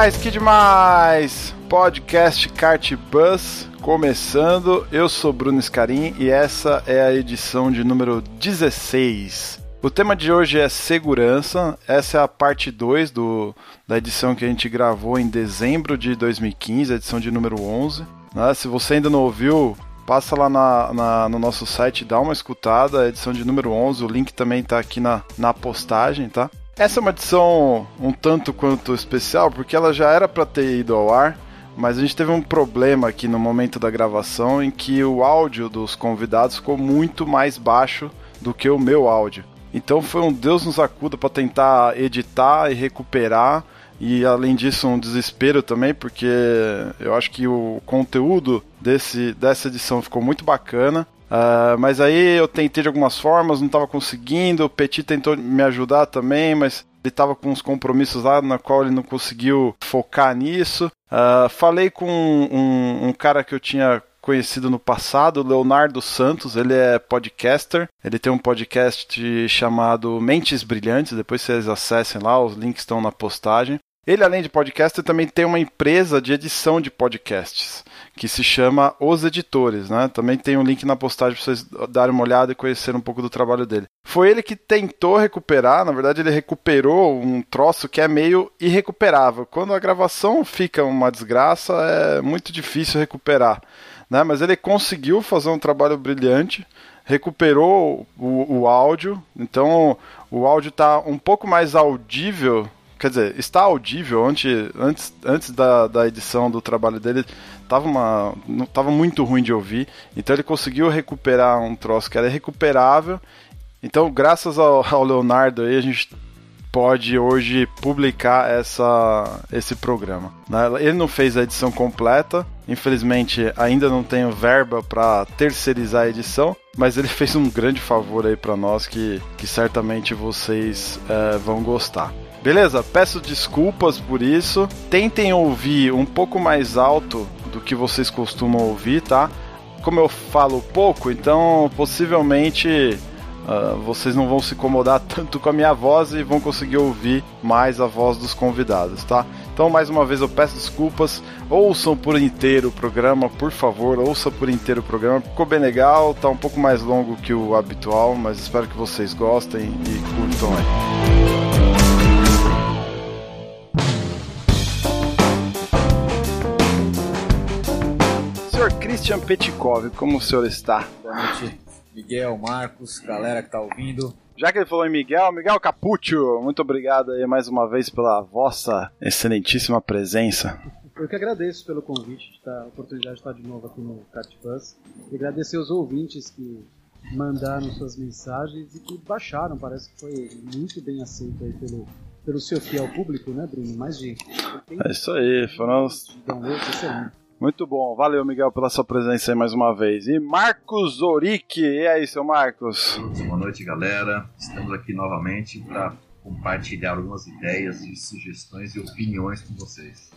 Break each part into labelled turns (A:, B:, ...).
A: Demais, que demais! Podcast Kart Bus começando. Eu sou Bruno Scarim e essa é a edição de número 16. O tema de hoje é segurança. Essa é a parte 2 do, da edição que a gente gravou em dezembro de 2015, a edição de número 11. Né? Se você ainda não ouviu, passa lá na, na, no nosso site, dá uma escutada, a edição de número 11, o link também está aqui na, na postagem, tá? Essa é uma edição um tanto quanto especial, porque ela já era para ter ido ao ar, mas a gente teve um problema aqui no momento da gravação em que o áudio dos convidados ficou muito mais baixo do que o meu áudio. Então foi um Deus nos acuda para tentar editar e recuperar. E além disso, um desespero também, porque eu acho que o conteúdo desse, dessa edição ficou muito bacana. Uh, mas aí eu tentei de algumas formas, não estava conseguindo. O Petit tentou me ajudar também, mas ele estava com uns compromissos lá na qual ele não conseguiu focar nisso. Uh, falei com um, um, cara que eu tinha conhecido no passado, Leonardo Santos, ele é podcaster, ele tem um podcast chamado Mentes Brilhantes, depois vocês acessem lá, os links estão na postagem. Ele, além de podcaster, também tem uma empresa de edição de podcasts, que se chama Os Editores, né? Também tem um link na postagem para vocês darem uma olhada e conhecer um pouco do trabalho dele. Foi ele que tentou recuperar, na verdade ele recuperou um troço que é meio irrecuperável. Quando a gravação fica uma desgraça, é muito difícil recuperar, né? Mas ele conseguiu fazer um trabalho brilhante, recuperou o, o áudio, então o áudio está um pouco mais audível quer dizer, está audível antes, antes, antes da, da edição do trabalho dele, tava, uma, não, tava muito ruim de ouvir, então ele conseguiu recuperar um troço que era recuperável. Então, graças ao, ao Leonardo aí, a gente pode hoje publicar essa, esse programa. Né? Ele não fez a edição completa, infelizmente ainda não tenho verba para terceirizar a edição, mas ele fez um grande favor aí para nós que, que certamente vocês é, vão gostar. Beleza? Peço desculpas por isso. Tentem ouvir um pouco mais alto do que vocês costumam ouvir, tá? Como eu falo pouco, então possivelmente uh, vocês não vão se incomodar tanto com a minha voz e vão conseguir ouvir mais a voz dos convidados, tá? Então, mais uma vez, eu peço desculpas. Ouçam por inteiro o programa, por favor, ouça por inteiro o programa. Ficou bem legal, tá um pouco mais longo que o habitual, mas espero que vocês gostem e curtam aí. Christian Petkov, como o senhor está?
B: Boa noite, Miguel, Marcos, galera que tá ouvindo.
A: Já que ele falou em Miguel, Miguel Capuccio, muito obrigado aí mais uma vez pela vossa excelentíssima presença.
C: Eu que agradeço pelo convite, de estar, a oportunidade de estar de novo aqui no Cat Bus. E agradecer os ouvintes que mandaram suas mensagens e que baixaram, parece que foi muito bem aceito aí pelo, pelo seu fiel público, né, Bruno? Mais de.
A: É isso aí, foram os... Muito bom. Valeu, Miguel, pela sua presença aí mais uma vez. E Marcos Zoric. E aí, seu Marcos?
D: Boa noite, galera. Estamos aqui novamente para compartilhar algumas ideias e sugestões e opiniões com vocês.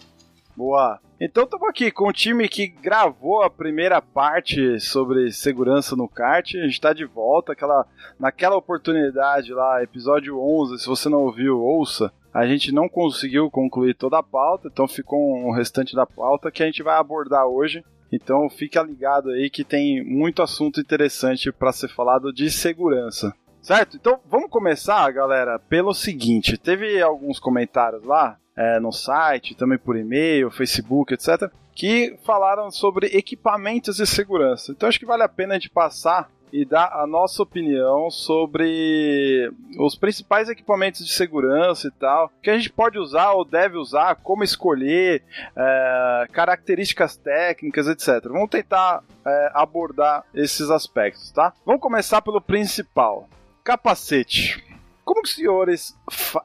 A: Boa. Então estamos aqui com o time que gravou a primeira parte sobre segurança no kart. A gente está de volta. Aquela, naquela oportunidade lá, episódio 11, se você não ouviu, ouça. A gente não conseguiu concluir toda a pauta, então ficou um restante da pauta que a gente vai abordar hoje. Então fica ligado aí que tem muito assunto interessante para ser falado de segurança. Certo? Então vamos começar, galera, pelo seguinte: teve alguns comentários lá é, no site, também por e-mail, Facebook, etc., que falaram sobre equipamentos de segurança. Então acho que vale a pena a gente passar e dar a nossa opinião sobre os principais equipamentos de segurança e tal, que a gente pode usar ou deve usar, como escolher, é, características técnicas, etc. Vamos tentar é, abordar esses aspectos, tá? Vamos começar pelo principal: capacete. Como os senhores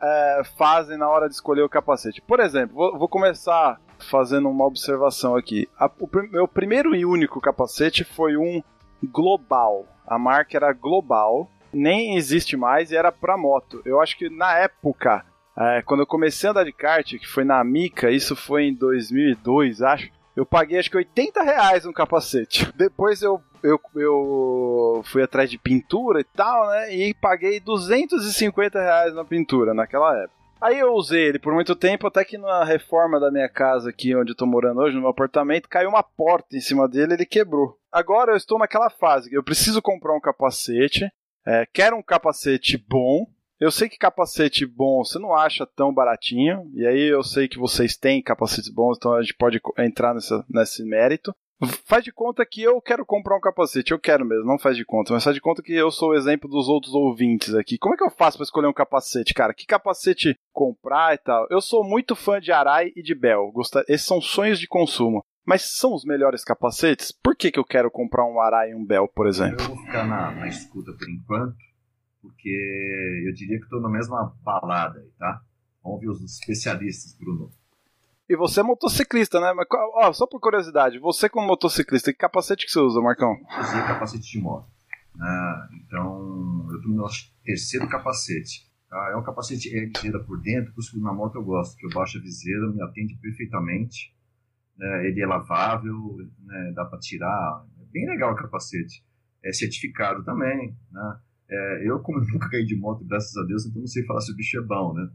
A: é, fazem na hora de escolher o capacete? Por exemplo, vou, vou começar fazendo uma observação aqui. A, o meu primeiro e único capacete foi um Global. A marca era Global, nem existe mais e era para moto. Eu acho que na época, é, quando eu comecei a andar de kart, que foi na Mica, isso foi em 2002, acho. Eu paguei acho que 80 reais um capacete. Depois eu, eu, eu fui atrás de pintura e tal, né? E paguei 250 reais na pintura naquela época. Aí eu usei ele por muito tempo, até que na reforma da minha casa aqui, onde eu tô morando hoje, no meu apartamento, caiu uma porta em cima dele e ele quebrou. Agora eu estou naquela fase, eu preciso comprar um capacete, é, quero um capacete bom, eu sei que capacete bom você não acha tão baratinho, e aí eu sei que vocês têm capacetes bons, então a gente pode entrar nessa, nesse mérito. Faz de conta que eu quero comprar um capacete, eu quero mesmo, não faz de conta, mas faz de conta que eu sou o exemplo dos outros ouvintes aqui. Como é que eu faço para escolher um capacete, cara? Que capacete comprar e tal? Eu sou muito fã de Arai e de Bell, esses são sonhos de consumo. Mas são os melhores capacetes? Por que, que eu quero comprar um Arai e um Bell, por exemplo?
D: Eu vou ficar na, na escuta por enquanto, porque eu diria que estou na mesma balada aí, tá? Vamos ver os especialistas, Bruno.
A: E você é motociclista, né? Mas, ó, só por curiosidade, você como motociclista, que capacete que você usa, Marcão?
D: Eu usei capacete de moto. Né? Então, eu tô no meu terceiro capacete. Tá? É um capacete é viseira por dentro, por isso na moto eu gosto, que eu baixo a viseira, me atende perfeitamente. Né? Ele é lavável, né? dá para tirar. É bem legal o capacete. É certificado também, né? É, eu, como nunca caí de moto, graças a Deus, então não sei falar se o bicho é bom, né?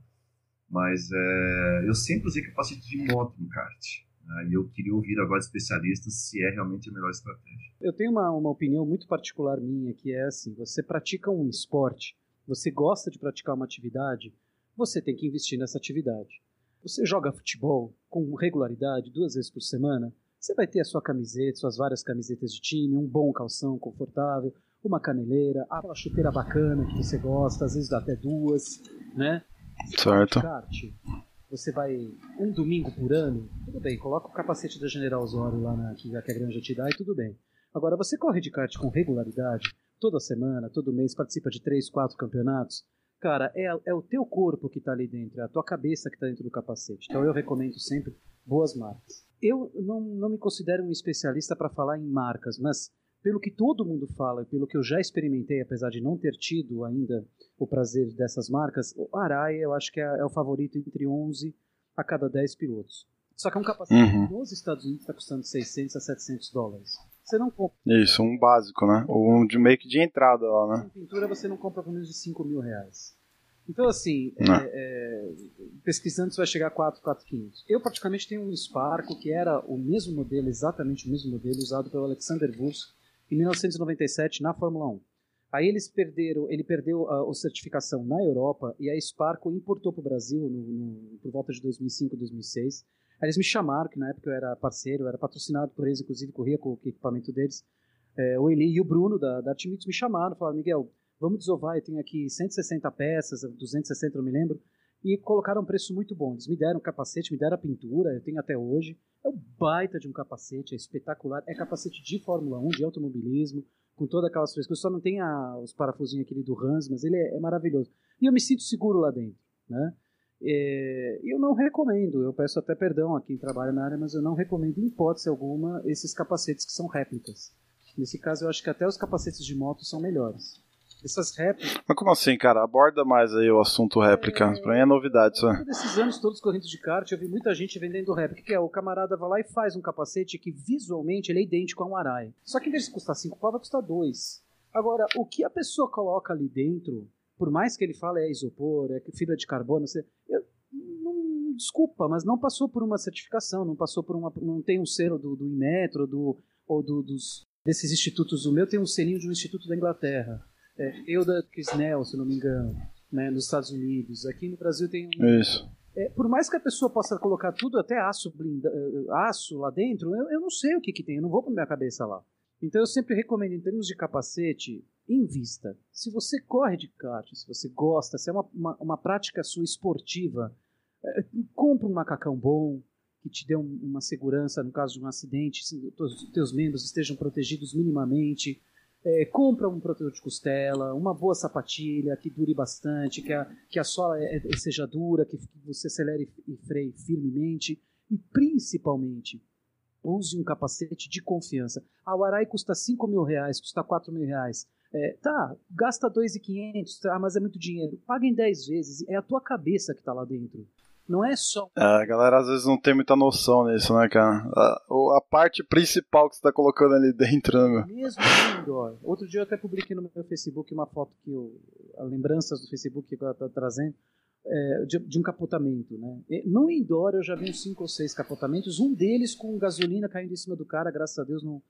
D: Mas é, eu sempre usei capacete de moto no kart. Né? E eu queria ouvir agora especialistas se é realmente a melhor estratégia.
C: Eu tenho uma, uma opinião muito particular minha, que é assim: você pratica um esporte, você gosta de praticar uma atividade, você tem que investir nessa atividade. Você joga futebol com regularidade, duas vezes por semana, você vai ter a sua camiseta, suas várias camisetas de time, um bom calção confortável, uma caneleira, aquela chuteira bacana que você gosta, às vezes dá até duas, né?
A: Certo.
C: Kart, você vai um domingo por ano, tudo bem, coloca o capacete da General Osório lá na, que, que a granja te dá e tudo bem. Agora, você corre de kart com regularidade, toda semana, todo mês, participa de três, quatro campeonatos, cara, é, é o teu corpo que está ali dentro, é a tua cabeça que está dentro do capacete. Então eu recomendo sempre boas marcas. Eu não, não me considero um especialista para falar em marcas, mas pelo que todo mundo fala e pelo que eu já experimentei, apesar de não ter tido ainda o prazer dessas marcas, o Arai eu acho que é, é o favorito entre 11 a cada 10 pilotos. Só que é um capacete uhum. nos Estados Unidos está custando 600 a 700 dólares. Você não compra.
A: Isso, um básico, né? Ou um de meio que de entrada lá, né?
C: Em pintura você não compra por menos de 5 mil reais. Então, assim, é, é, pesquisando, você vai chegar a 4, 4,500. Eu, praticamente, tenho um Sparco que era o mesmo modelo, exatamente o mesmo modelo, usado pelo Alexander Wurz em 1997 na Fórmula 1. Aí eles perderam, ele perdeu a, a certificação na Europa e a Sparco importou para o Brasil no, no, por volta de 2005, 2006. Aí eles me chamaram, que na época eu era parceiro, eu era patrocinado por eles, inclusive corria com o equipamento deles. É, o Eli e o Bruno da, da me chamaram, falaram, Miguel, vamos desovar, eu tenho aqui 160 peças, 260 não me lembro, e colocaram um preço muito bom. Eles me deram capacete, me deram a pintura, eu tenho até hoje. É um baita de um capacete, é espetacular. É capacete de Fórmula 1, de automobilismo, com todas aquelas frescuras. Só não a, os parafusinhos aquele do Hans, mas ele é, é maravilhoso. E eu me sinto seguro lá dentro, né? É, eu não recomendo, eu peço até perdão a quem trabalha na área, mas eu não recomendo em hipótese alguma esses capacetes que são réplicas. Nesse caso, eu acho que até os capacetes de moto são melhores. Essas réplicas.
A: Mas como assim, cara? Aborda mais aí o assunto réplica. É... Pra mim é novidade isso.
C: Nesses anos todos correndo de kart, eu vi muita gente vendendo réplica, que é o camarada vai lá e faz um capacete que visualmente ele é idêntico a um Arai. Só que em vez de custar 5 pau, vai custar 2. Agora, o que a pessoa coloca ali dentro, por mais que ele fale é isopor, é fibra de carbono, você, eu, não, desculpa, mas não passou por uma certificação, não passou por uma. não tem um selo do, do Inmetro do, ou do, dos, desses institutos. O meu tem um selinho de um instituto da Inglaterra é, Euda Kisnell, se não me engano, né, nos Estados Unidos. Aqui no Brasil tem
A: um. Isso.
C: É, por mais que a pessoa possa colocar tudo, até aço, blinda, eh, aço lá dentro, eu, eu não sei o que, que tem, eu não vou para minha cabeça lá. Então eu sempre recomendo, em termos de capacete, invista. Se você corre de kart, se você gosta, se é uma, uma, uma prática sua esportiva, é, compra um macacão bom, que te dê um, uma segurança no caso de um acidente, se os teus membros estejam protegidos minimamente é, compra um protetor de costela, uma boa sapatilha que dure bastante, que a, que a sola é, é, seja dura, que, que você acelere e freie firmemente e principalmente use um capacete de confiança. Ah, o Arai custa 5 mil reais, custa 4 mil reais. É, tá, gasta 2.500, tá, mas é muito dinheiro. Paga em 10 vezes, é a tua cabeça que está lá dentro. Não é só.
A: É, a galera às vezes não tem muita noção nisso, né, cara? A, a parte principal que você tá colocando ali dentro, né?
C: Mesmo indoor. Outro dia eu até publiquei no meu Facebook uma foto que eu. Lembranças do Facebook que eu tá trazendo. É, de, de, um capotamento, né? No indoor eu já vi uns 5 ou 6 capotamentos, um deles com gasolina caindo em cima do cara, graças a Deus não,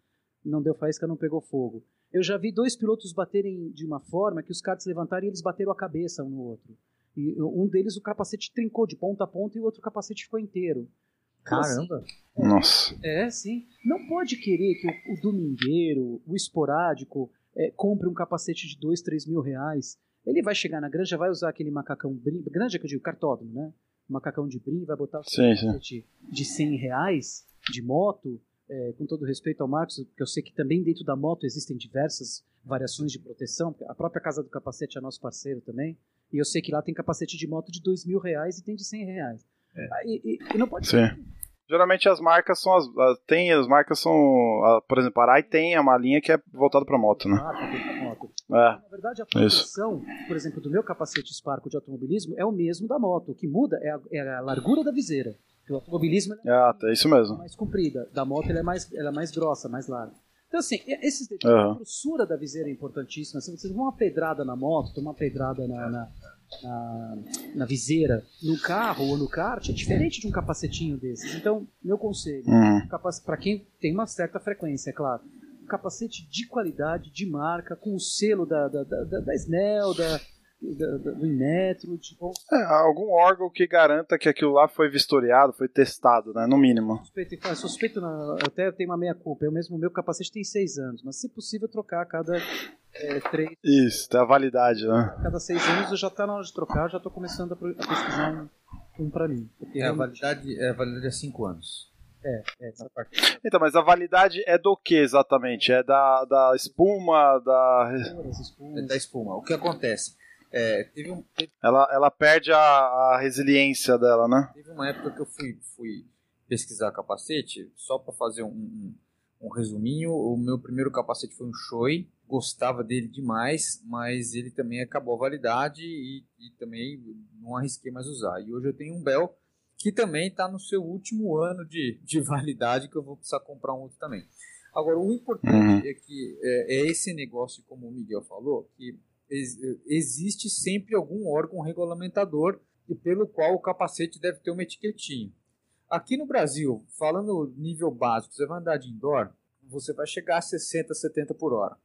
C: não deu faísca, não pegou fogo. Eu já vi dois pilotos baterem de uma forma que os caras levantaram e eles bateram a cabeça um no outro. E um deles o capacete trincou de ponta a ponta e o outro capacete ficou inteiro.
B: Então, assim, Caramba!
A: Assim, Nossa!
C: É, sim. Não pode querer que o, o domingueiro, o esporádico, é, compre um capacete de dois, três mil reais. Ele vai chegar na granja, vai usar aquele macacão brim, granja que eu digo, cartódromo, né? Macacão de brim, vai botar o
A: sim,
C: capacete sim. de 100 reais de moto, é, com todo respeito ao Marcos, porque eu sei que também dentro da moto existem diversas variações de proteção. A própria Casa do Capacete é nosso parceiro também. E eu sei que lá tem capacete de moto de dois mil reais e tem de cem reais. É. Ah, e, e, e, não pode
A: Sim. Geralmente as marcas são as, tem as marcas são, a, por exemplo, a Arai tem uma linha que é voltada para moto, né?
C: Ah, para moto.
A: É.
C: Na verdade, a proteção, Isso. por exemplo, do meu capacete Sparco de automobilismo é o mesmo da moto. O que muda é a, é a largura da viseira. O automobilismo
A: é, ah, é isso mesmo.
C: mais comprida. Da moto ela é mais, ela é mais grossa, mais larga. Então, assim, esses detalhes, uhum. a grossura da viseira é importantíssima. Se você tomar uma pedrada na moto, tomar uma pedrada na, na, na, na, viseira no carro ou no kart, é diferente de um capacetinho desses. Então, meu conselho,
A: uhum.
C: para quem tem uma certa frequência, é claro, um capacete de qualidade, de marca, com o selo da, da, da, da Snell, da, do Inmetro, tipo...
A: É, algum órgão que garanta que aquilo lá foi vistoriado, foi testado, né? No mínimo.
C: Suspeito, suspeito não, até tenho uma meia-culpa. Eu mesmo, meu capacete tem seis anos, mas se possível trocar a cada é, três...
A: Isso, tem a validade, né?
C: A cada seis anos eu já tá na hora de trocar, já tô começando a, pesquisar um, um pra mim.
B: É, a validade, é, a validade é cinco anos.
C: É, é, essa parte.
A: Então, mas a validade é do que exatamente? É da, da espuma, da...
B: É da espuma. O que acontece? É, teve um, teve...
A: Ela, ela perde a, a, resiliência dela, né?
B: Teve uma época que eu fui, fui pesquisar capacete, só para fazer um, um, um, resuminho. O meu primeiro capacete foi um Shoei, gostava dele demais, mas ele também acabou a validade e, e também não arrisquei mais usar. E hoje eu tenho um Bell que também está no seu último ano de, de validade, que eu vou precisar comprar um outro também. Agora, o importante uhum. é que é, é esse negócio, como o Miguel falou, que existe sempre algum órgão regulamentador e pelo qual o capacete deve ter uma etiquetinha. Aqui no Brasil, falando nível básico, você vai andar de indoor, você vai chegar a 60, 70 por hora.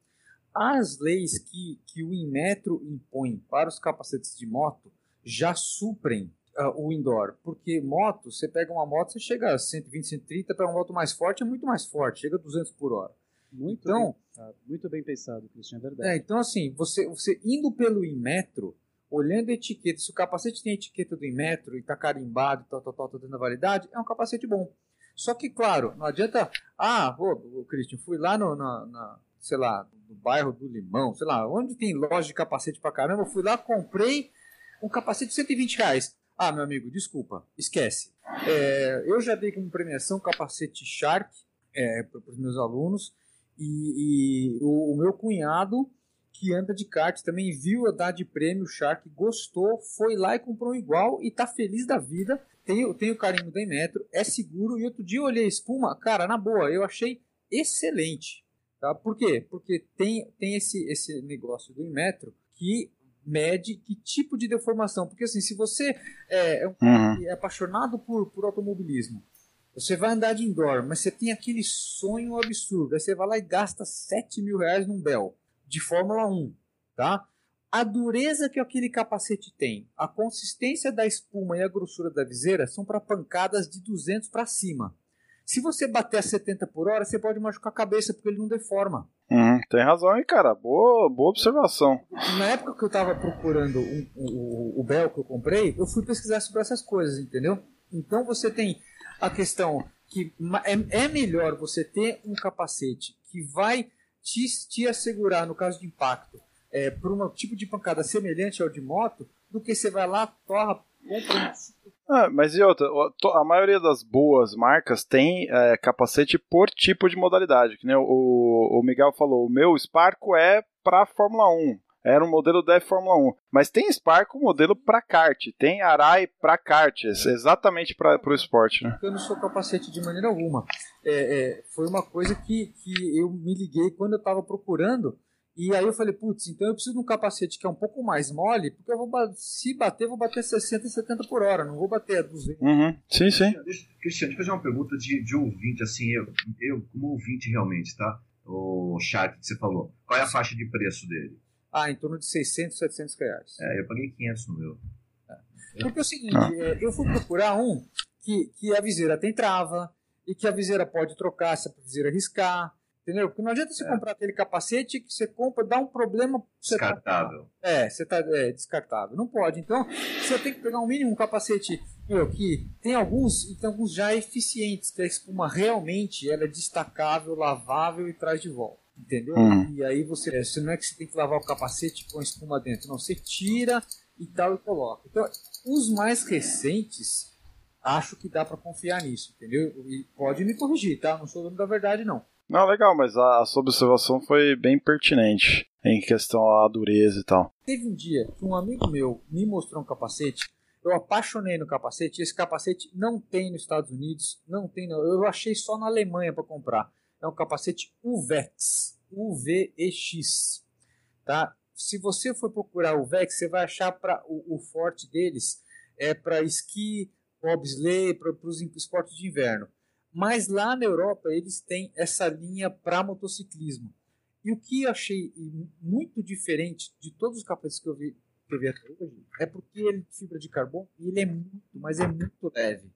B: As leis que, que o Inmetro impõe para os capacetes de moto já suprem uh, o indoor, porque moto, você pega uma moto, você chega a 120, 130, para uma moto mais forte é muito mais forte, chega a 200 por hora.
C: Muito então, bem pensado, muito bem pensado, Cristian, é verdade.
B: É, então assim, você, você indo pelo Inmetro, olhando a etiqueta, se o capacete tem a etiqueta do Inmetro e está carimbado, tal, tal, tal, tá dando a validade, é um capacete bom. Só que, claro, não adianta. Ah, ô, Cristian, fui lá no, na, na, sei lá, no bairro do Limão, sei lá, onde tem loja de capacete pra caramba, fui lá, comprei um capacete de 120 reais. Ah, meu amigo, desculpa, esquece. É, eu já dei como premiação capacete Shark é, para os meus alunos e, e o, o, meu cunhado, que anda de kart, também viu eu dar de prêmio o Shark, gostou, foi lá e comprou um igual e tá feliz da vida. Tem, tem o carinho da Inmetro, é seguro. E outro dia eu olhei a espuma, cara, na boa, eu achei excelente. Tá? Por quê? Porque tem, tem esse, esse negócio do Inmetro que mede que tipo de deformação. Porque assim, se você é, é, um, uhum. é apaixonado por, por automobilismo você vai andar de indoor, mas você tem aquele sonho absurdo. Aí você vai lá e gasta 7 mil reais num Bell de Fórmula 1, tá? A dureza que aquele capacete tem, a consistência da espuma e a grossura da viseira são para pancadas de 200 para cima. Se você bater a 70 por hora, você pode machucar a cabeça porque ele não deforma.
A: Hum, tem razão aí, cara. Boa, boa observação.
B: Na época que eu estava procurando um, o, o Bell que eu comprei, eu fui pesquisar sobre essas coisas, entendeu? Então você tem a questão que é, é melhor você ter um capacete que vai te, te assegurar, no caso de impacto, é, por um tipo de pancada semelhante ao de moto, do que você vai lá, torra, compra
A: ah, mas e outra, a maioria das boas marcas tem é, capacete por tipo de modalidade. Que nem o, o Miguel falou, o meu Sparco é para Fórmula 1. Era um modelo da Fórmula 1. Mas tem Sparco modelo para kart. Tem Arai para kart. Exatamente para o esporte. Né?
B: Eu não sou capacete de maneira alguma. É, é, foi uma coisa que, que eu me liguei quando eu estava procurando e aí eu falei, putz, então eu preciso de um capacete que é um pouco mais mole, porque eu vou se bater, vou bater 60, 70 por hora, não vou bater a 200.
A: Uhum. Sim, sim.
D: Deixa, Cristiano, deixa eu fazer uma pergunta de, de ouvinte, assim, eu, eu como ouvinte realmente, tá? O chat que você falou. Qual é a faixa de preço dele?
B: Ah, em torno de 600, 700 reais.
D: É, eu paguei 500 no meu.
B: É. Porque é o seguinte, ah. é, eu fui procurar um que, que a viseira tem trava, e que a viseira pode trocar se a viseira riscar, Entendeu? Porque não adianta você é. comprar aquele capacete que você compra, dá um problema.
D: Descartável.
B: Tá, é, você tá é, descartável. Não pode. Então, você tem que pegar um mínimo um capacete meu, que tem alguns, e tem alguns já eficientes, que a espuma realmente ela é destacável, lavável e traz de volta. Entendeu? Hum. E aí você, você não é que você tem que lavar o capacete com espuma dentro, não, você tira e tal e coloca. Então, os mais recentes, acho que dá para confiar nisso, entendeu? E pode me corrigir, tá? Não sou dono da verdade, não.
A: Não, legal, mas a, a sua observação foi bem pertinente em questão à dureza e tal.
B: Teve um dia que um amigo meu me mostrou um capacete, eu apaixonei no capacete, esse capacete não tem nos Estados Unidos, não tem, não. eu achei só na Alemanha para comprar. É um capacete UVEX, UVEX, tá? Se você for procurar o UVEX, você vai achar para o, o forte deles é para esqui, bobsleigh, para os esportes de inverno. Mas lá na Europa eles têm essa linha para motociclismo. E o que eu achei muito diferente de todos os capacetes que eu vi, que eu vi até hoje é porque ele é fibra de carbono e ele é muito, mas é muito leve.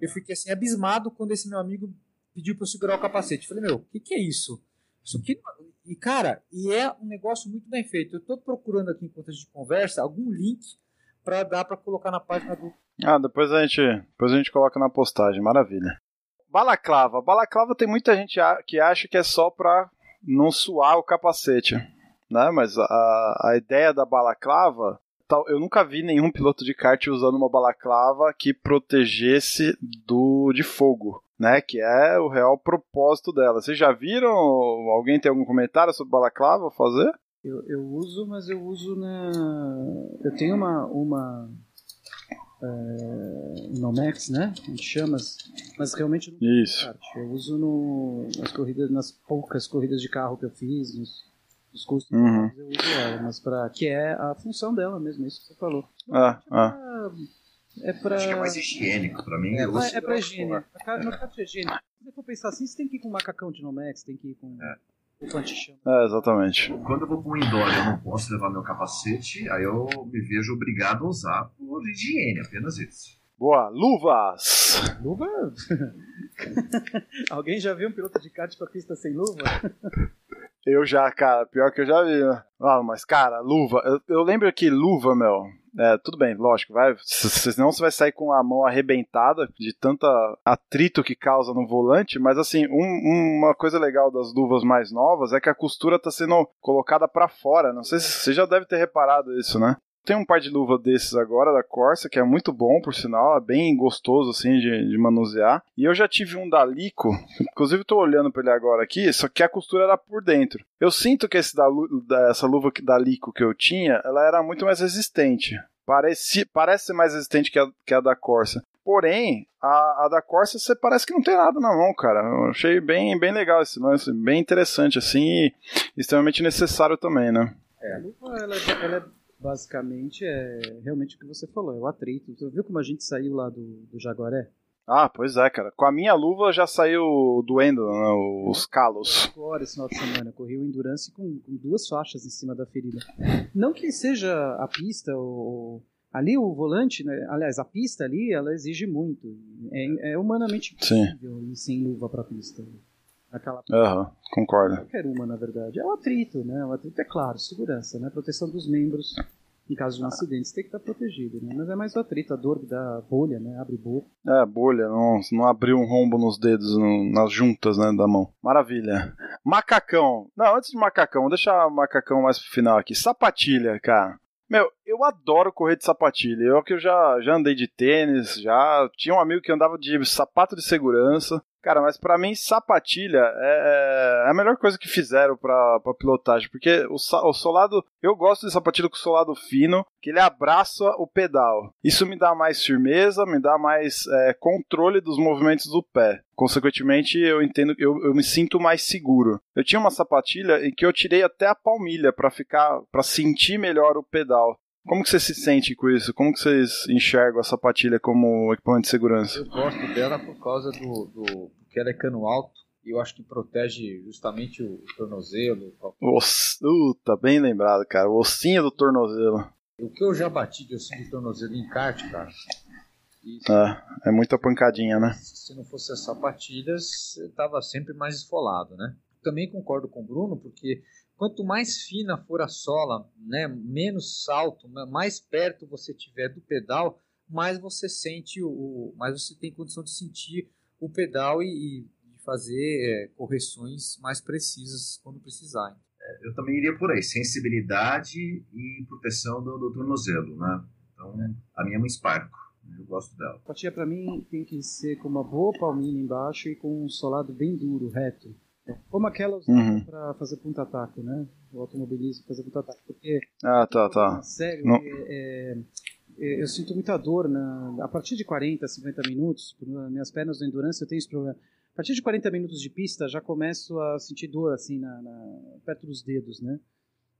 B: Eu fiquei assim abismado quando esse meu amigo pediu para eu segurar o capacete. Falei, meu, o que, que é isso? Isso aqui. E cara, e é um negócio muito bem feito. Eu estou procurando aqui enquanto a gente conversa algum link para dar para colocar na página do.
A: Ah, depois a gente, depois a gente coloca na postagem. Maravilha balaclava. Balaclava tem muita gente que acha que é só pra não suar o capacete, né? Mas a, a ideia da balaclava, eu nunca vi nenhum piloto de kart usando uma balaclava que protegesse do de fogo. Né, que é o real propósito dela. Vocês já viram? Alguém tem algum comentário sobre balaclava fazer?
C: Eu, eu uso, mas eu uso na. Eu tenho uma, uma é, Nomex, né? A gente chama, mas realmente não
A: Isso.
C: Eu uso no, nas corridas, nas poucas corridas de carro que eu fiz, nos, nos cursos
A: uhum.
C: eu uso ela, mas para que é a função dela mesmo, é isso que você falou.
A: Ah, ah.
D: É pra... Acho que é mais higiênico pra mim.
C: É, é pra higiene. No caso de higiene. Se for pensar assim, você tem que ir com macacão de Nomex, tem que ir com. É.
A: É, exatamente.
D: Quando eu vou para um indoor eu não posso levar meu capacete, aí eu me vejo obrigado a usar por higiene, apenas isso.
A: Boa, luvas!
C: Luva? Alguém já viu um piloto de kart com a pista sem luva?
A: Eu já, cara, pior que eu já vi. Né? Ah, mas, cara, luva. Eu, eu lembro que luva, meu. É, tudo bem, lógico, vai. Senão você vai sair com a mão arrebentada de tanta atrito que causa no volante. Mas assim, um, uma coisa legal das luvas mais novas é que a costura tá sendo colocada para fora. Não sei se você já deve ter reparado isso, né? Tem um par de luva desses agora, da Corsa, que é muito bom, por sinal, é bem gostoso, assim, de, de manusear. E eu já tive um da Lico, inclusive estou olhando para ele agora aqui, só que a costura era por dentro. Eu sinto que esse da, da, essa luva da Lico que eu tinha, ela era muito mais resistente. Parece, parece ser mais resistente que a, que a da Corsa. Porém, a, a, da Corsa você parece que não tem nada na mão, cara. Eu achei bem, bem legal esse lance, bem interessante, assim, e extremamente necessário também, né?
C: É, a luva, ela, é ela é basicamente é realmente o que você falou, é o atrito. Você viu como a gente saiu lá do, do Jaguaré?
A: Ah, pois é, cara. Com a minha luva já saiu doendo né, os calos.
C: Agora, esse final de semana, corri o Endurance com, com, duas faixas em cima da ferida. Não que seja a pista ou... Ali o volante, né, aliás, a pista ali, ela exige muito. É, é humanamente
A: possível
C: ir sem luva para pista.
A: Aquela... Uhum, concordo.
C: Qualquer uma, na verdade. É o atrito, né? O atrito é claro, segurança, né? Proteção dos membros. em caso de um acidente, você tem que estar protegido, né? Mas é mais o atrito, a dor da bolha, né? Abre bolha.
A: É, bolha, não, não abriu um rombo nos dedos, no, nas juntas, né, da mão. Maravilha. Macacão. Não, antes de macacão, vou deixar o macacão mais pro final aqui. Sapatilha, cara. Meu, eu adoro correr de sapatilha. Eu que eu já, já andei de tênis, já tinha um amigo que andava de sapato de segurança. Cara, mas para mim, sapatilha é, é, a melhor coisa que fizeram pra, pra pilotagem. Porque o, o solado. Eu gosto de sapatilha com solado fino, que ele abraça o pedal. Isso me dá mais firmeza, me dá mais é, controle dos movimentos do pé. Consequentemente, eu entendo eu, eu me sinto mais seguro. Eu tinha uma sapatilha em que eu tirei até a palmilha para ficar. para sentir melhor o pedal. Como que você se sente com isso? Como que vocês enxergam a sapatilha como equipamento de segurança?
B: Eu gosto dela por causa do, do que ela é cano alto e eu acho que protege justamente o, o tornozelo.
A: Oss... Uh, tá bem lembrado, cara. O ossinho do tornozelo.
B: O que eu já bati de ossinho do tornozelo em kart, cara.
A: Isso, é, é muita pancadinha, né?
B: Se não fosse as sapatilhas, eu tava sempre mais esfolado, né? Também concordo com o Bruno, porque quanto mais fina for a sola, né, menos salto, mais perto você tiver do pedal, mais você sente o, mais você tem condição de sentir o pedal e, e de fazer é, correções mais precisas quando precisar.
D: É, eu também iria por aí, sensibilidade e proteção do, do tornozelo, né? Então, a minha é um Sparco. Eu gosto dela.
C: A patinha para mim tem que ser com uma boa palmilha embaixo e com um solado bem duro, reto. Como aquela usada uhum. para fazer ponta-ataque, né? O automobilismo fazer ponta-ataque. Porque.
A: Ah, tá, tá.
C: Sério, é, é, é, eu sinto muita dor na, a partir de 40, 50 minutos. Minhas pernas do endurance eu tenho esse problema. A partir de 40 minutos de pista já começo a sentir dor assim na, na perto dos dedos, né?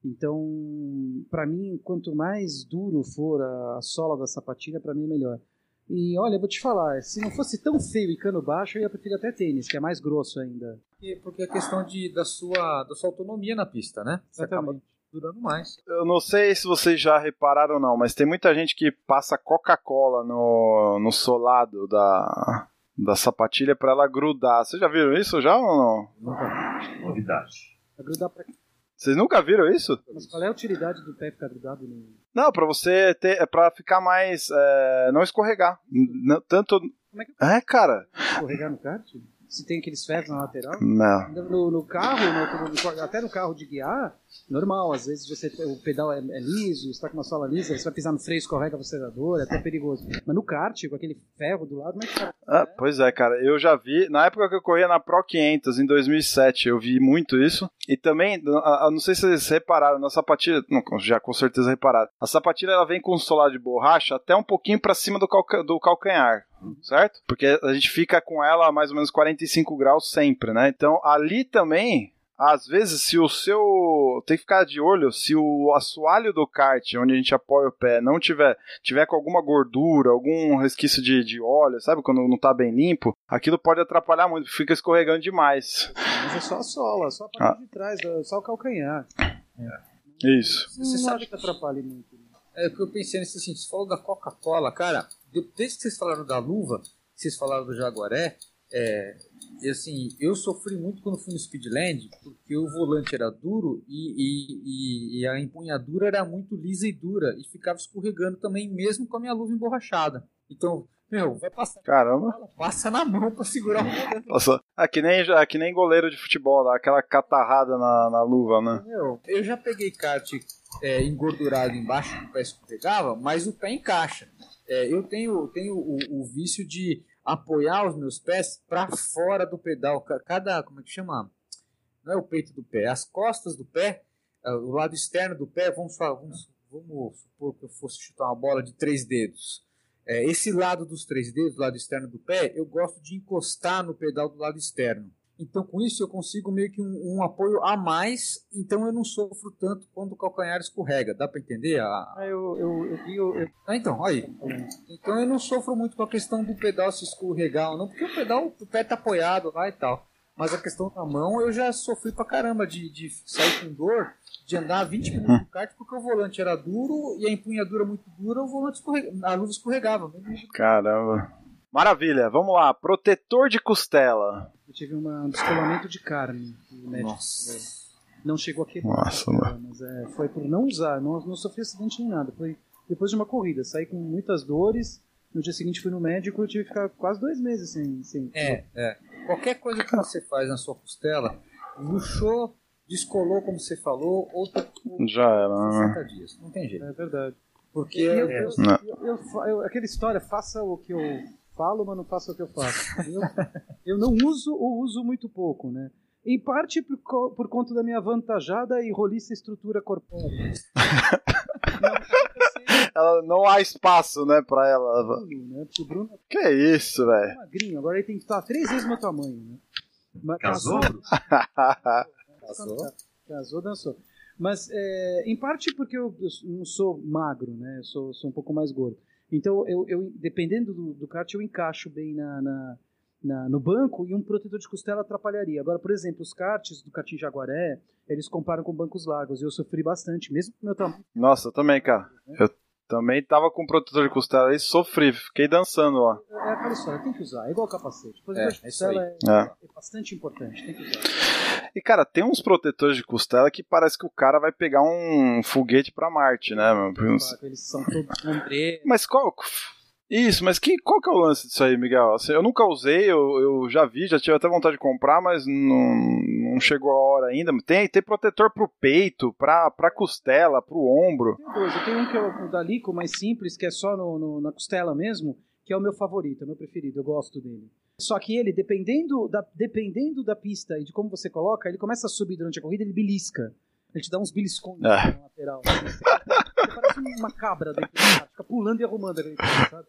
C: Então, para mim, quanto mais duro for a, a sola da sapatilha, para mim é melhor. E olha, eu vou te falar, se não fosse tão feio e cano baixo, eu ia preferir até tênis, que é mais grosso ainda.
B: Porque é questão de, da, sua, da sua autonomia na pista, né? Você Exatamente. acaba durando mais.
A: Eu não sei se vocês já repararam ou não, mas tem muita gente que passa Coca-Cola no, no solado da, da sapatilha para ela grudar. Vocês já viram isso já ou não?
D: Nunca. Novidade.
C: Vai grudar pra quê?
A: Vocês nunca viram isso?
C: Mas qual é a utilidade do pé ficar grudado no.
A: Não, pra você ter. É pra ficar mais. É, não escorregar. N tanto.
C: Como é que.
A: É, cara.
C: Escorregar no kart? Se tem aqueles ferros na lateral?
A: Não.
C: No, no carro, no, até no carro de guiar, normal. Às vezes você, o pedal é, é liso, está com uma sola lisa, você vai pisar no freio, escorrega o acelerador, é até perigoso. Mas no kart, com aquele ferro do lado, é tá?
A: Ah, pois é, cara. Eu já vi. Na época que eu corria na Pro 500, em 2007, eu vi muito isso. E também, não sei se vocês repararam, na sapatilha. Não, já com certeza repararam. A sapatilha ela vem com um solar de borracha até um pouquinho para cima do, calca, do calcanhar certo? Porque a gente fica com ela a mais ou menos 45 graus sempre, né? Então ali também, às vezes, se o seu. Tem que ficar de olho, se o assoalho do kart, onde a gente apoia o pé, não tiver, tiver com alguma gordura, algum resquício de, de óleo, sabe? Quando não tá bem limpo, aquilo pode atrapalhar muito, fica escorregando demais.
C: Mas é só a sola, só a parte ah. de trás, é só o calcanhar.
A: É. Isso.
C: Você sabe que atrapalha muito. Né?
B: É o que eu pensei nesse assim, você falou da Coca-Cola, cara, desde que vocês falaram da luva, vocês falaram do Jaguaré, é, e assim, eu sofri muito quando fui no Speedland, porque o volante era duro e, e, e, a empunhadura era muito lisa e dura, e ficava escorregando também, mesmo com a minha luva emborrachada. Então, meu, vai passar.
A: Caramba.
B: passa na mão pra segurar o volante.
A: Nossa, é que nem, que nem goleiro de futebol, aquela catarrada na, na luva, né?
B: Meu, eu já peguei kart é, engordurado embaixo que o pé escorregava, mas o pé encaixa. É, eu tenho, tenho o, o, vício de apoiar os meus pés para fora do pedal. Cada, como é que chama? Não é o peito do pé, as costas do pé, é, o lado externo do pé, vamos, vamos, vamos supor que eu fosse chutar uma bola de três dedos. É, esse lado dos três dedos, o lado externo do pé, eu gosto de encostar no pedal do lado externo. Então, com isso, eu consigo meio que um, um, apoio a mais, então eu não sofro tanto quando o calcanhar escorrega. Dá para entender? A...
C: Ah, eu, eu, eu, eu, eu...
B: Ah, então, aí. Então eu não sofro muito com a questão do pedal se escorregar ou não, porque o pedal, o pé tá apoiado lá e tal. Mas a questão da mão, eu já sofri pra caramba de, de sair com dor, de andar 20 minutos no kart, porque o volante era duro e a empunhadura muito dura, o volante escorregava, a luva escorregava.
A: Caramba. Maravilha, vamos lá. Protetor de costela.
C: Eu tive um descolamento de carne.
B: Nossa.
C: Não chegou a quebrar.
A: Nossa,
C: né,
A: mano.
C: Mas é, foi por não usar, não, não sofri acidente nem nada. Foi depois de uma corrida. Saí com muitas dores. No dia seguinte fui no médico e eu tive que ficar quase dois meses sem. sem
B: É, é. Qualquer coisa que você faz na sua costela, luxou, descolou, como você falou, ou tá com
A: Já era, né?
B: 60 dias. Não tem jeito.
C: É verdade.
B: Porque
C: Eu,
B: é,
C: eu,
A: Não.
C: eu- eu- aquela história, faça o que eu falo, mas não faça o que eu faço. Eu, eu não uso ou uso muito pouco, né? Em parte por, co- por conta da minha avantajada e roliça estrutura corpórea.
A: Ela, não há espaço, né, pra ela.
C: Bruno, né? Bruno
A: Que isso,
C: é
A: velho?
C: magrinho, agora ele tem que estar três vezes meu tamanho, né? Mas
D: Casou?
B: passou.
C: Casou, dançou. Mas, é, em parte porque eu, eu não sou magro, né? Eu sou, sou um pouco mais gordo. Então, eu, eu dependendo do, do kart, eu encaixo bem na, na- na- no banco e um protetor de costela atrapalharia. Agora, por exemplo, os karts do karting Jaguaré, eles comparam com bancos largos. E eu sofri bastante, mesmo com o meu tamanho.
A: Nossa, eu também, cara. Eu também tava com protetor de costela e sofri, fiquei dançando lá.
C: É aquela história, tem que usar. É igual capacete. Protetor
B: É,
C: de
B: é
C: costela é,
A: É.
C: é bastante importante, tem que usar.
A: E, cara, tem uns protetores de costela que parece que o cara vai pegar um foguete pra Marte, né, mano?
C: Eles são todos ombreiros.
A: Mas qual. Isso, mas que, qual que é o lance disso aí, Miguel? Assim, eu nunca usei, eu, eu já vi, já tive até vontade de comprar, mas não, não chegou a hora ainda. Tem, tem protetor pro peito, pra, pra costela, pro ombro.
C: dois. Eu tenho um que é o da Lico, mais simples, que é só no, no- na costela mesmo, que é o meu favorito, é o meu preferido, eu gosto dele. Só que ele, dependendo da, dependendo da pista e de como você coloca, ele começa a subir durante a corrida, ele belisca. Ele te dá uns beliscões
A: É.
C: na lateral. assim. Você parece uma cabra dentro do carro, fica pulando e arrumando aquele carro, sabe?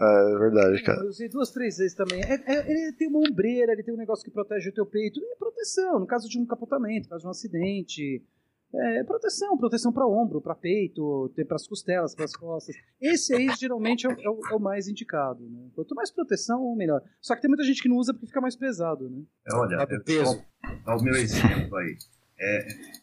A: É verdade, cara.
C: Eu usei duas, três vezes também. É- é- ele tem uma ombreira, ele tem um negócio que protege o teu peito. É proteção, no caso de um capotamento, no caso de um acidente. É proteção, proteção para ombro, para peito, para as costelas, para as costas. Esse aí geralmente é o, é o- é o mais indicado. Né? Quanto mais proteção, melhor. Só que tem muita gente que não usa porque fica mais pesado. Né?
D: É, olha, é,
B: peso.
D: Dá o meu exemplo aí. É,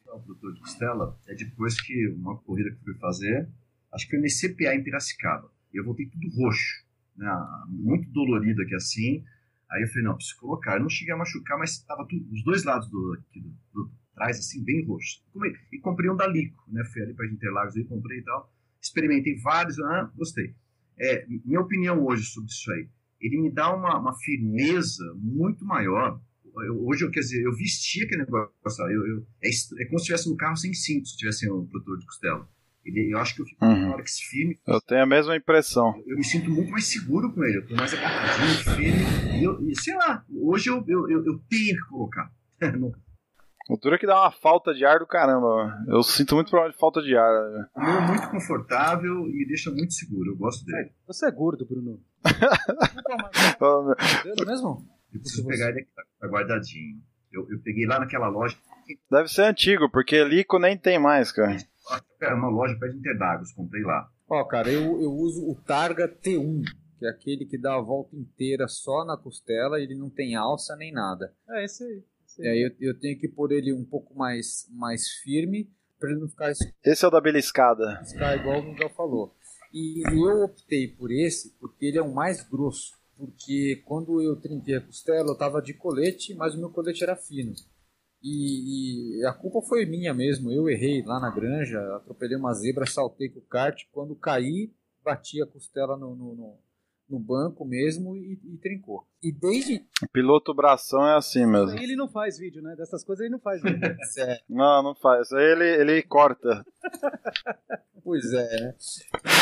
D: é, o produtor de costela é depois que uma corrida que eu fui fazer, acho que foi no CPA em Piracicaba. E eu voltei tudo roxo, né, muito dolorido aqui assim. Aí eu falei, não, preciso colocar. Eu não cheguei a machucar, mas estava tudo, os dois lados do, aqui do, do trás, assim, bem roxo. Come- E comprei um da Lico, né? Fui ali para Interlagos aí, comprei e tal. Experimentei vários, ah, gostei. É, minha opinião hoje sobre isso aí, ele me dá uma, uma firmeza muito maior. Eu- hoje, eu, quer dizer, eu vesti aquele negócio, sabe? Eu, eu- é, é como se estivesse no carro sem cinto, se tivesse um protetor de costela. Ele, eu acho que eu fico
A: Uhum.
D: tórax firme,
A: Eu tenho a mesma impressão.
D: eu me sinto muito mais seguro com ele, eu tô mais agarradinho, firme. E, eu, e sei lá, hoje eu, eu, eu, eu tenho que colocar. Não-
A: O duro é que dá uma falta de ar do caramba. mano. Eu sinto muito problema de falta de ar. né?
D: O meu é muito confortável e deixa muito seguro, eu gosto dele.
C: Você é gordo, Bruno.
A: Fala, meu,
B: Modelo mesmo?
D: Eu preciso pegar ele aqui, tá, guardadinho. Eu, eu peguei lá naquela loja,
A: Deve ser antigo, porque Lico nem tem mais, cara.
D: é uma loja perto de Interlagos, comprei lá.
B: Ó, cara, eu, eu uso o Targa T1, que é aquele que dá a volta inteira só na costela, ele não tem alça nem nada.
C: É esse aí.
B: Aí eu, eu tenho que pôr ele um pouco mais, mais firme para ele não ficar
A: Esse é o da beliscada.
B: ficar igual o Miguel falou. E eu optei por esse porque ele é o mais grosso. Porque quando eu trinquei a costela, eu tava de colete, mas o meu colete era fino. E, e a culpa foi minha mesmo. Eu errei lá na granja, atropelei uma zebra, saltei com o kart. Quando caí, bati a costela no, no, no- no banco mesmo e, e trincou. E desde.
A: O piloto bração é assim mesmo.
C: aí ele não faz vídeo, né? Dessas coisas ele não faz vídeo.
B: É,
A: Não, não faz. Aí ele, ele corta.
B: Pois é, né?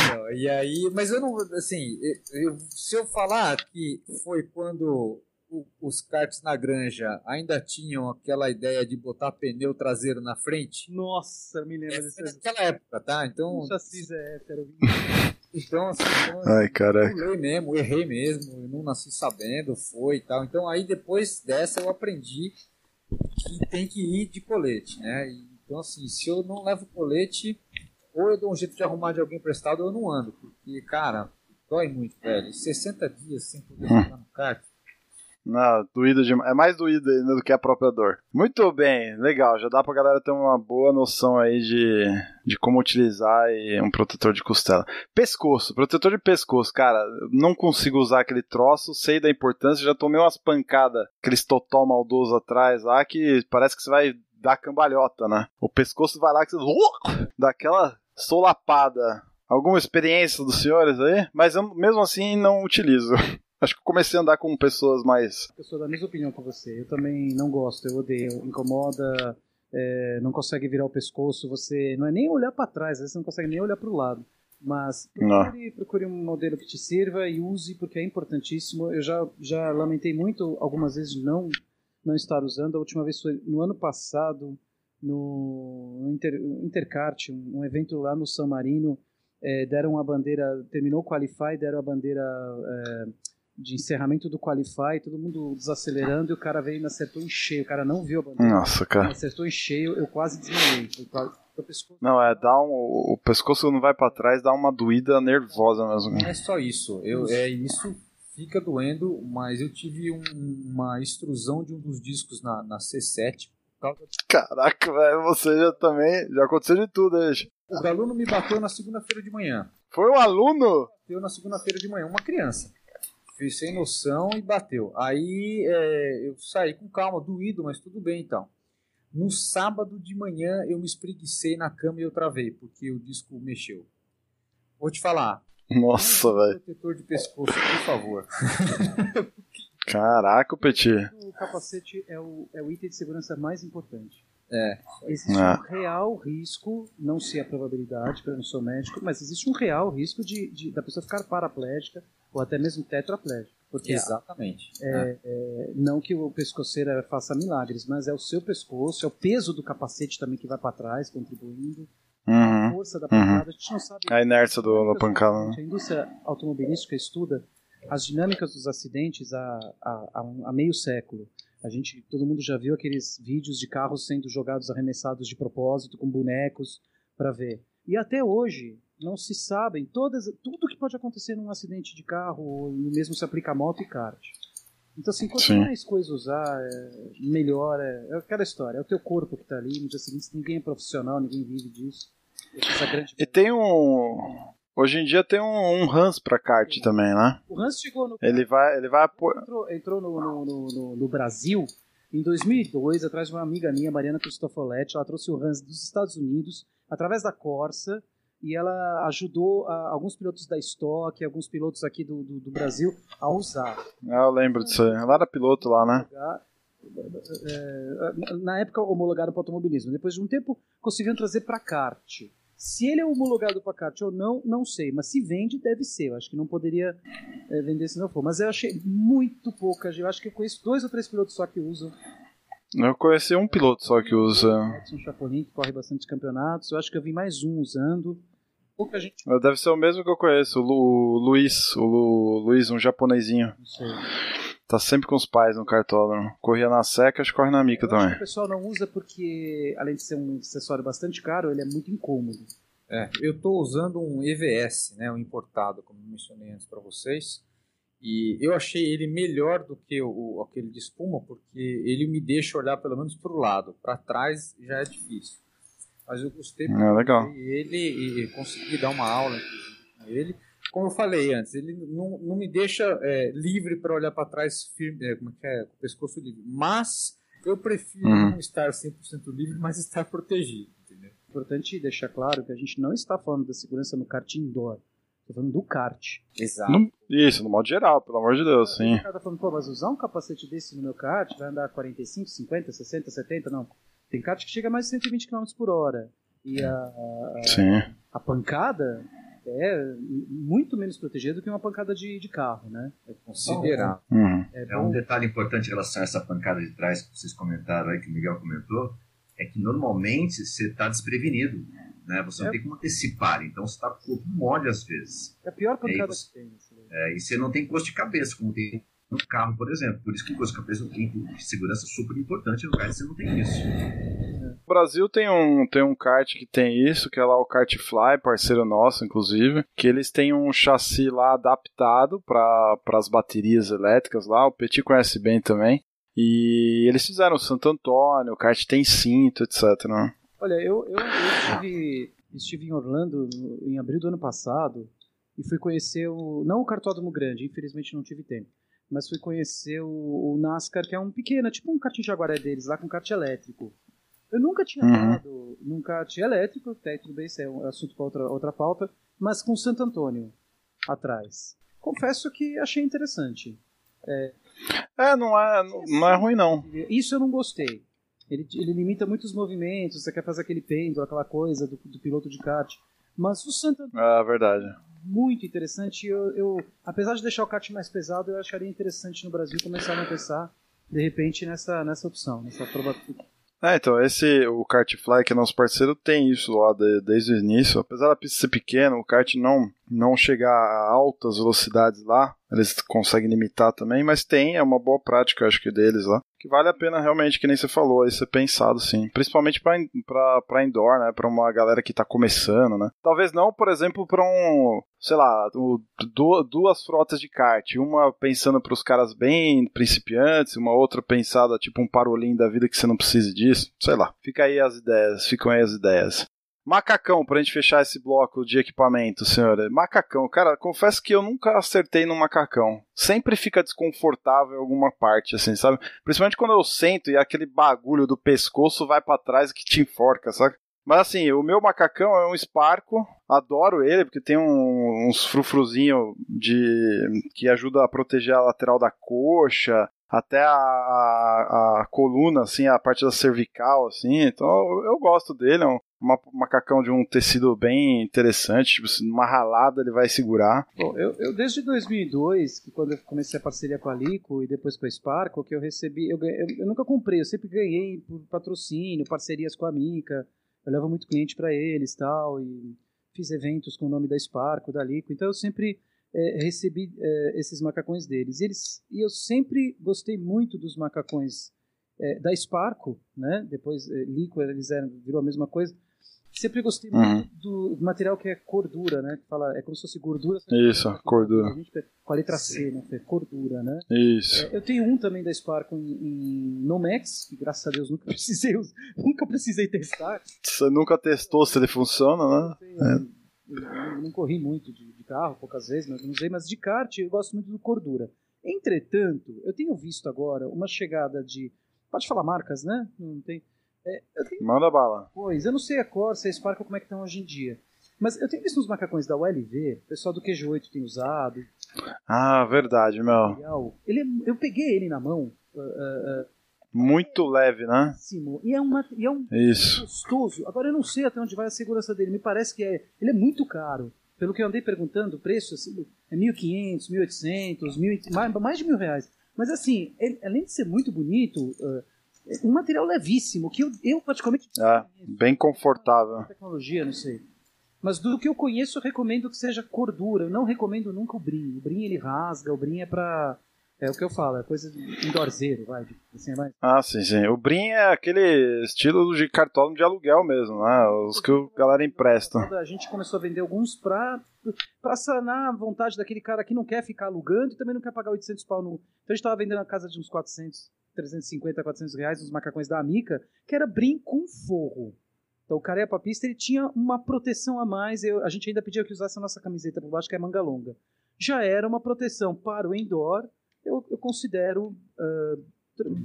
B: Então, e aí, mas eu não, assim, eu- eu- se eu falar que foi quando o- os karts na granja ainda tinham aquela ideia de botar pneu traseiro na frente,
C: Nossa, me lembro
B: é,
C: desse.
B: foi naquela época, tá? Então,
C: chassi é hétero.
B: então, assim, então,
A: Ai, caraca.
B: pulei mesmo, errei mesmo, eu não nasci sabendo, foi e tal. Então aí depois dessa eu aprendi que tem que ir de colete, né? Então assim, se eu não levo colete, ou eu dou um jeito de arrumar de alguém emprestado ou eu não ando. Porque, cara, dói muito, velho. 60 dias sem poder ficar no kart.
A: Não, doído demais. É mais doído ainda do que a própria dor. Muito bem, legal. Já dá pra galera ter uma boa noção aí de, de como utilizar um protetor de costela. Pescoço, protetor de pescoço, cara. Não consigo usar aquele troço, sei da importância. Já tomei umas pancadas, aqueles totó maldoso atrás lá, que parece que você vai dá cambalhota, né? O pescoço vai lá que você uh, dá aquela solapada. Alguma experiência dos senhores aí? Mas eu mesmo assim não utilizo. Acho que eu comecei a andar com pessoas mais.
C: Eu sou da mesma opinião que você. Eu também não gosto, eu odeio. Incomoda, é, não consegue virar o pescoço, você não é nem olhar para trás, você não consegue nem olhar para o lado. Mas procure, procure, um modelo que te sirva e use, porque é importantíssimo. Eu já, já lamentei muito algumas vezes não, não estar usando. A última vez foi no ano passado, no Inter, Intercart, um, um evento lá no San Marino. É, deram a bandeira, terminou o Qualify, deram a bandeira é, de encerramento do Qualify, todo mundo desacelerando e o cara veio e me acertou em cheio. O cara não viu a bandeira.
A: Nossa, cara.
C: Me acertou em cheio, eu quase desmaiei.
A: Não, é, dá um, o pescoço não vai para trás, dá uma doída nervosa mesmo.
B: Não é só isso, eu, é isso fica doendo, mas eu tive um, uma extrusão de um dos discos na, na C7.
A: Caraca, velho, você já também, já aconteceu de tudo, aí.
B: O aluno me bateu na segunda-feira de manhã.
A: Foi um aluno?
B: Bateu na segunda-feira de manhã, uma criança. Fiz sem noção e bateu. Aí é, eu saí com calma, doído, mas tudo bem então. No sábado de manhã eu me espreguicei na cama e eu travei, porque o disco mexeu. Vou te falar.
A: Nossa, velho.
B: Protetor de pescoço, por favor.
A: Caraca, Petit.
C: O capacete é o, é o item de segurança mais importante.
B: É.
C: Existe é. um real risco, não sei a probabilidade, porque eu não sou médico, mas existe um real risco de, de da pessoa ficar paraplégica ou até mesmo tetraplégica. Porque
B: Exatamente.
C: É, é. É, não que o pescoceira faça milagres, mas é o seu pescoço, é o peso do capacete também que vai para trás, contribuindo.
A: Uhum.
C: A força da pancada, uhum. a gente não sabe.
A: A inércia do, da pancada. Né?
C: A indústria automobilística estuda as dinâmicas dos acidentes há, há, há meio século. A gente, todo mundo já viu aqueles vídeos de carros sendo jogados, arremessados de propósito com bonecos para ver. E até hoje não se sabem todas, tudo que pode acontecer num acidente de carro, ou mesmo se aplica a moto e kart. Então, assim, quanto Sim. mais coisa usar, é, melhor. É, é aquela história, é o teu corpo que está ali. No dia seguinte, ninguém é profissional, ninguém vive disso.
A: e tem um. Hoje em dia tem um, um Hans pra kart Sim. também, né?
C: O Hans chegou no.
A: Ele vai. Ele vai
C: entrou, entrou no, no, no, no, Brasil em 2002, atrás de uma amiga minha, Mariana Cristofoletti. Ela trouxe o Hans dos Estados Unidos, através da Corsa e ela ajudou a, alguns pilotos da Stock, alguns pilotos aqui do, do, do, Brasil a usar.
A: Ah, eu lembro disso aí. Ela era piloto lá, né?
C: É, na época homologaram para automobilismo. Depois de um tempo conseguiram trazer para kart. Se ele é homologado para kart ou não, não sei. Mas se vende, deve ser. Eu acho que não poderia é, vender se não for. Mas eu achei muito pouca. Eu acho que eu conheço dois ou três pilotos só que usam.
A: Eu conheci um piloto só que usa.
C: Edson Chapolin, que corre bastante campeonatos. Eu acho que eu vi mais um usando. Pouca gente.
A: Deve ser o mesmo que eu conheço, o, Lu, o Luiz. O Lu, Luiz, um japonesinho. Não sei. Tá sempre com os pais no cartódromo. Corria na seca, acho que corre na mica eu também.
C: o pessoal não usa porque, além de ser um acessório bastante caro, ele é muito incômodo.
B: É, eu estou usando um EVS, né, um importado, como mencionei antes para vocês. E eu achei ele melhor do que o, aquele de espuma, porque ele me deixa olhar pelo menos para o lado. Para trás já é difícil. Mas eu gostei
A: é, legal.
B: ele e consegui dar uma aula com ele. Como eu falei antes, ele não, não me deixa é, livre para olhar para trás firme, é, como é que é, com o pescoço livre. Mas eu prefiro uhum. não estar 100% livre, mas estar protegido. Entendeu?
C: É importante deixar claro que a gente não está falando da segurança no kart indoor. Tô falando do kart.
B: Exato.
A: No, isso, no modo geral, pelo amor de Deus, sim. O
C: cara tá falando, pô, mas usar um capacete desse no meu kart vai andar 45, 50, 60, 70? Não. Tem kart que chega a mais de 120 km por hora. E a, a,
A: sim.
C: a pancada é muito menos protegida do que uma pancada de, de carro, né?
B: É considerável.
A: Uhum.
D: É, é, um detalhe importante em relação a essa pancada de trás que vocês comentaram aí, que o Miguel comentou, é que normalmente você está desprevenido né? Você não é. tem como antecipar, então você está com o corpo mole às vezes.
C: É a pior pancada você, que tem.
D: É, e você não tem custo de cabeça, como tem no carro, por exemplo. Por isso que o custo de cabeça é um de segurança super importante, no caso você não tem isso.
A: O Brasil tem um, tem um kart que tem isso, que é lá o Kartfly, parceiro nosso, inclusive, que eles têm um chassi lá adaptado para as baterias elétricas lá, o Petit conhece bem também. E eles fizeram Santo Antônio, o kart tem cinto, etc. Né?
C: Olha, eu, eu, eu estive, estive em Orlando em abril do ano passado e fui conhecer o. Não o Cartódromo Grande, infelizmente não tive tempo. Mas fui conhecer o, o NASCAR, que é um pequeno, tipo um kart Jaguaré deles, lá com kart elétrico. Eu nunca tinha uhum. nunca tinha elétrico, até tudo bem, isso é um assunto para outra, outra pauta, mas com Santo Antônio atrás. Confesso que achei interessante.
A: É, é não, é, não é ruim não.
C: Isso eu não gostei. Ele, ele limita muitos movimentos, você quer fazer aquele pêndulo, aquela coisa do, do piloto de kart. Mas o Santo.
A: É verdade.
C: Muito interessante. Eu, eu, apesar de deixar o kart mais pesado, eu acharia interessante no Brasil começar a pensar, de repente, nessa, nessa opção, nessa prova
A: é, então, esse, o Kartfly, que é nosso parceiro, tem isso lá de, desde o início. Apesar da pista ser pequena, o kart não, não chegar a altas velocidades lá, eles conseguem limitar também, mas tem, é uma boa prática, acho que, deles lá. Que vale a pena realmente, que nem você falou, aí ser pensado sim. Principalmente pra, pra, pra indoor, né? Pra uma galera que tá começando, né? Talvez não, por exemplo, pra um, sei lá, duas frotas de kart. Uma pensando pros caras bem principiantes, uma outra pensada tipo um parolim da vida que você não precise disso. Sei lá. Fica aí as ideias, ficam aí as ideias. Macacão, pra gente fechar esse bloco de equipamento, senhora. Macacão, cara, confesso que eu nunca acertei no macacão. Sempre fica desconfortável em alguma parte, assim, sabe? Principalmente quando eu sento e aquele bagulho do pescoço vai para trás que te enforca, sabe? Mas assim, o meu macacão é um Sparco, adoro ele, porque tem um, uns frufruzinho de que ajuda a proteger a lateral da coxa, até a, a, a, coluna, assim, a parte da cervical, assim. Então eu, eu gosto dele, é um uma, macacão de um tecido bem interessante, tipo, numa ralada ele vai segurar.
C: Bom, eu, eu desde 2002, que quando eu comecei a parceria com a Lico e depois com a Sparco, que eu recebi, eu, eu, eu nunca comprei, eu sempre ganhei por patrocínio, parcerias com a Mica, eu levo muito cliente para eles tal, e fiz eventos com o nome da Sparco, da Lico, então eu sempre é, recebi é, esses macacões deles. E, eles. e eu sempre gostei muito dos macacões é, da Sparco, né? Depois é, Lico eles eram, virou a mesma coisa. Sempre gostei uhum. muito do material que é cordura, né? Que fala, é como se fosse gordura.
A: Isso, cordura. Gente,
C: com a letra C, né? É cordura, né?
A: Isso.
C: É, eu tenho um também da Sparco em, em Nomex, que graças a Deus nunca precisei, nunca precisei testar.
A: Você nunca testou se ele funciona, né?
C: Eu, é. eu, não corri muito de, carro, poucas vezes, mas não usei, mas de kart eu gosto muito do cordura. Entretanto, eu tenho visto agora uma chegada de. Pode falar marcas, né? Não tem
A: é, tenho... Manda bala.
C: Pois, eu não sei a Corsa a Sparkle como é que estão hoje em dia. Mas eu tenho visto uns macacões da ULV, o pessoal do QG8 tem usado.
A: Ah, verdade, meu.
C: Ele é, eu peguei ele na mão. Uh, uh, uh,
A: muito leve, né?
C: E é, uma, e é um
A: Isso.
C: gostoso. Agora eu não sei até onde vai a segurança dele. Me parece que é, ele é muito caro. Pelo que eu andei perguntando, o preço assim, é 1.500, 1.800, mais, mais de mil reais. Mas assim, ele, além de ser muito bonito, uh, um material levíssimo, que eu, eu praticamente.
A: É, bem confortável.
C: Tecnologia, não sei. Mas do que eu conheço, eu recomendo que seja cordura. Eu não recomendo nunca o brim. O brim ele rasga, o brim é pra. É o que eu falo, é coisa de indorzeiro, vai. Assim, é mais...
A: Ah, sim, sim. O brim é aquele estilo de cartão de aluguel mesmo, né? Os que a galera empresta.
C: A gente começou a vender alguns pra, pra sanar a vontade daquele cara que não quer ficar alugando e também não quer pagar 800 pau no. Então a gente tava vendendo na casa de uns 400. 350, 400 reais nos macacões da Amica, que era brim com forro. Então o cara ia pra pista, ele tinha uma proteção a mais. Eu, a gente ainda pedia que usasse a nossa camiseta por baixo, que é manga longa. Já era uma proteção para o indoor, eu, eu considero uh,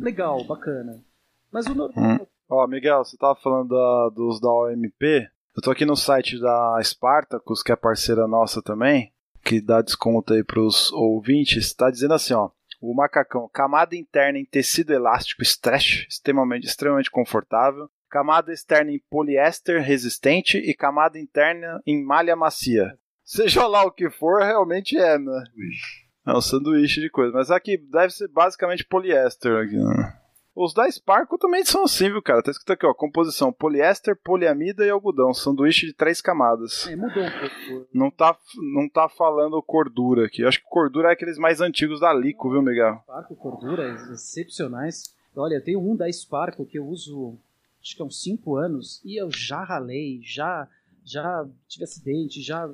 C: legal, bacana. Mas o normal.
A: Hum. Ó, Miguel, você tava falando da, dos da OMP. Eu tô aqui no site da Spartacus, que é parceira nossa também, que dá desconto aí pros ouvintes. Tá dizendo assim, ó. O macacão, camada interna em tecido elástico stretch, extremamente, extremamente confortável. Camada externa em poliéster resistente e camada interna em malha macia. Seja lá o que for, realmente é, né? É um sanduíche de coisa. Mas aqui deve ser basicamente poliéster. Aqui, né? Os da Sparkle também são assim, viu, cara? Tá escrito aqui, ó. Composição: poliéster, poliamida e algodão. Sanduíche de três camadas.
C: É, mudou um pouco.
A: Não tá, não tá falando cordura aqui. Eu acho que cordura é aqueles mais antigos da Lico, viu, Miguel?
C: Sparkle, cordura, excepcionais. Olha, eu tenho um da Sparkle que eu uso acho que há uns 5 anos e eu já ralei, já já tive acidente, já.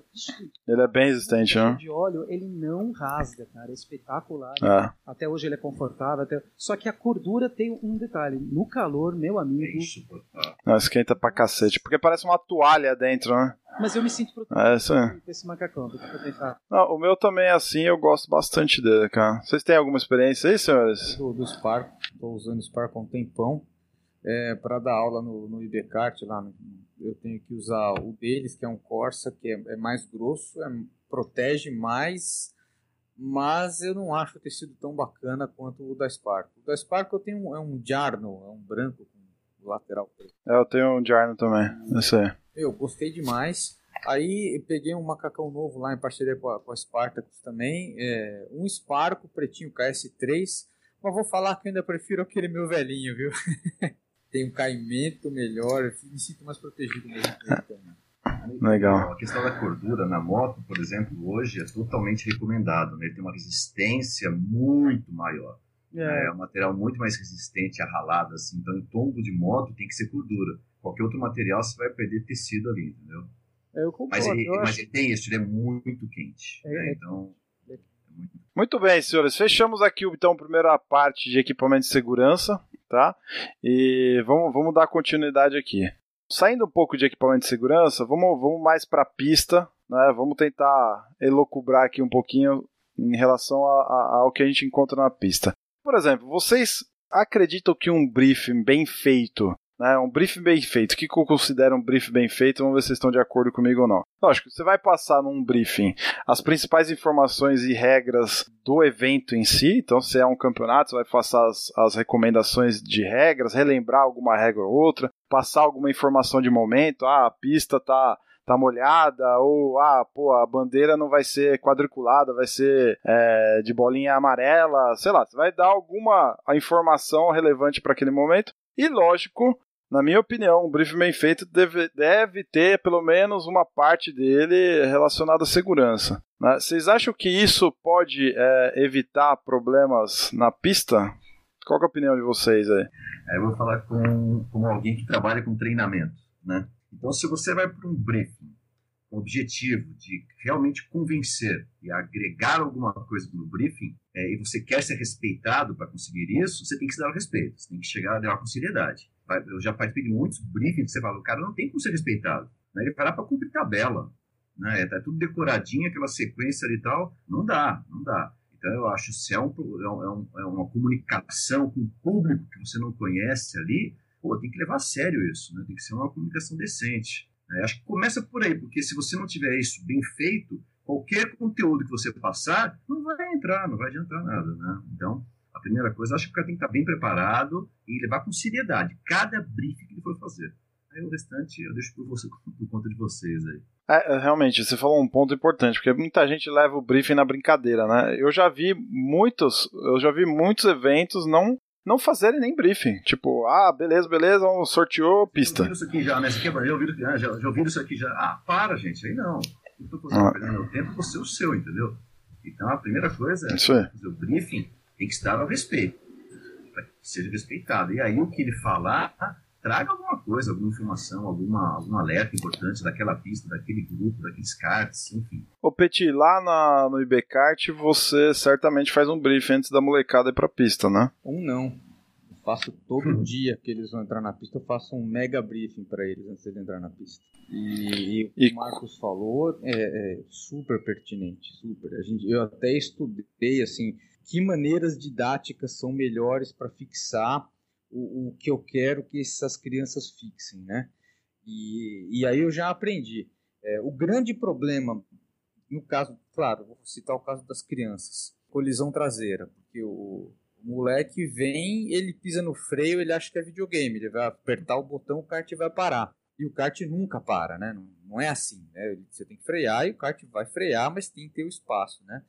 A: Ele é bem resistente, né?
C: De óleo, ele não rasga, cara. É espetacular.
A: É.
C: Até hoje ele é confortável. Até... Só que a cordura tem um detalhe. No calor, meu amigo.
A: Não, esquenta pra cacete. Porque parece uma toalha dentro, né?
C: Mas eu me sinto protegido
A: é, isso
C: esse macacão.
A: Não, o meu também é assim, eu gosto bastante dele, cara. Vocês têm alguma experiência aí, senhores?
B: Do, do Spark, tô usando o Spark há um tempão. é, para dar aula no, no IBCART lá. No, eu tenho que usar o deles, que é um Corsa, que é, é mais grosso, é, protege mais, mas eu não acho o tecido tão bacana quanto o da Spark. O da Spark eu tenho um, é um Jarno, é um branco com lateral preto.
A: É, eu tenho um Jarno também, isso aí.
B: Eu gostei demais. Aí peguei um macacão novo lá em parceria com a, com a Spartacus também, é, um Sparco pretinho KS3, mas vou falar que ainda prefiro aquele meu velhinho, viu? Tem um caimento melhor, me sinto mais protegido mesmo.
A: Legal.
D: A questão da cordura na moto, por exemplo, hoje é totalmente recomendado. Né? Ele tem uma resistência muito maior. É. é um material muito mais resistente a ralada. Assim. Então, em tombo de moto tem que ser cordura. Qualquer outro material você vai perder tecido ali, entendeu?
B: É, eu concordo,
D: mas ele,
B: eu
D: mas
B: acho...
D: ele tem isso, ele é muito quente.
B: É,
D: né?
B: é.
D: Então.
A: Muito bem, senhores. Fechamos aqui então a primeira parte de equipamento de segurança, tá? E vamos, vamos dar continuidade aqui. Saindo um pouco de equipamento de segurança, vamos, vamos mais para a pista, né? Vamos tentar elocubrar aqui um pouquinho em relação a, a, ao que a gente encontra na pista. Por exemplo, vocês acreditam que um briefing bem feito né, um briefing bem feito. O que eu considero um briefing bem feito? Vamos ver se vocês estão de acordo comigo ou não. Lógico, você vai passar num briefing as principais informações e regras do evento em si. Então, se é um campeonato, você vai passar as, as recomendações de regras, relembrar alguma regra ou outra, passar alguma informação de momento. Ah, a pista tá tá molhada, ou ah, pô, a bandeira não vai ser quadriculada, vai ser é, de bolinha amarela, sei lá, você vai dar alguma informação relevante para aquele momento. E lógico, na minha opinião, um briefing bem feito deve, deve ter pelo menos uma parte dele relacionada à segurança. Né? Vocês acham que isso pode é, evitar problemas na pista? Qual é a opinião de vocês aí?
D: É, eu vou falar com, com alguém que trabalha com treinamento, né? Então, se você vai para um briefing com o objetivo de realmente convencer e agregar alguma coisa no briefing, é, e você quer ser respeitado para conseguir isso, você tem que se dar o respeito, você tem que chegar a com seriedade. Eu já participei de muitos briefings que você fala, o cara não tem como ser respeitado. Né? Ele lá para cumprir tabela. Né? Tá tudo decoradinho, aquela sequência e tal. Não dá, não dá. Então, eu acho se é, um, é, um, é uma comunicação com o público que você não conhece ali, pô, tem que levar a sério isso, né? Tem que ser uma comunicação decente. Né? Acho que começa por aí, porque se você não tiver isso bem feito, qualquer conteúdo que você passar não vai entrar, não vai adiantar nada, né? Então, a primeira coisa, acho que o cara tem que estar bem preparado e levar com seriedade cada briefing que ele for fazer. Aí o restante eu deixo por, você, por conta de vocês aí.
A: É, realmente, você falou um ponto importante, porque muita gente leva o briefing na brincadeira, né? Eu já vi muitos, eu já vi muitos eventos não não fazerem nem briefing. Tipo, ah, beleza, beleza, sorteou pista.
D: Ouviram isso aqui já, né? Você já ouviram, já, já, já ouviram isso aqui já? Ah, para, gente, aí não. Eu tô ah. perdendo meu tempo, você é o seu, entendeu? Então a primeira coisa é fazer o briefing tem que estar ao respeito, para que seja respeitado. E aí o que ele falar, traga alguma coisa, alguma informação, alguma, algum alerta importante daquela pista, daquele grupo, daqueles karts, enfim.
A: Ô Peti, lá na, no IBKart você certamente faz um briefing antes da molecada ir pra pista, né?
B: Um não. Eu faço todo hum. dia que eles vão entrar na pista, eu faço um mega briefing para eles antes de entrar na pista. E, e, o que o Marcos falou é, é, super pertinente, super. A gente, eu até estudei assim que maneiras didáticas são melhores para fixar o, o que eu quero que essas crianças fixem, né? E, e aí eu já aprendi. É, o grande problema, no caso, claro, vou citar o caso das crianças, colisão traseira, porque o, o moleque vem, ele pisa no freio, ele acha que é videogame, ele vai apertar o botão, o kart vai parar. E o kart nunca para, né? Não, não é assim, né? Você tem que frear e o kart vai frear, mas tem que ter o espaço, né?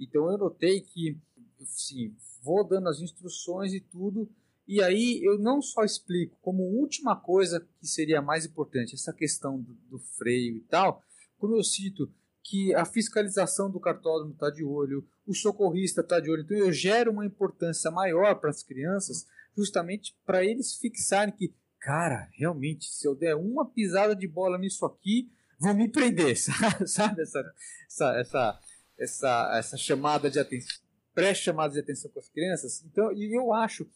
B: Então eu notei que, sim, vou dando as instruções e tudo, e aí eu não só explico, como última coisa que seria mais importante, essa questão do, do freio e tal, como eu cito que a fiscalização do cartódromo está de olho, o socorrista está de olho, então eu gero uma importância maior para as crianças, justamente para eles fixarem que, cara, realmente, se eu der uma pisada de bola nisso aqui, vão me prender, sabe? Essa, essa, essa, essa, essa chamada de atenção, pré-chamada de atenção com as crianças. Então, e eu acho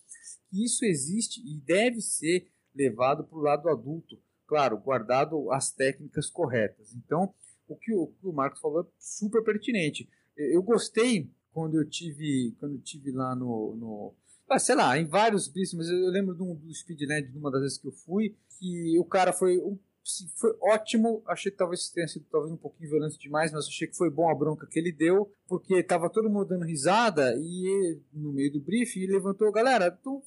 B: isso existe e deve ser levado para o lado adulto, claro, guardado as técnicas corretas. Então, o que o, o Marcos falou é super pertinente. Eu gostei quando eu tive, quando eu tive lá no, no, ah, sei lá, em vários briefings, mas eu lembro do, do Speedland, de uma das vezes que eu fui, que o cara foi um foi ótimo. Achei que talvez tenha sido talvez um pouquinho violento demais, mas achei que foi bom a bronca que ele deu, porque tava todo mundo dando risada e no meio do briefing ele levantou, galera, então,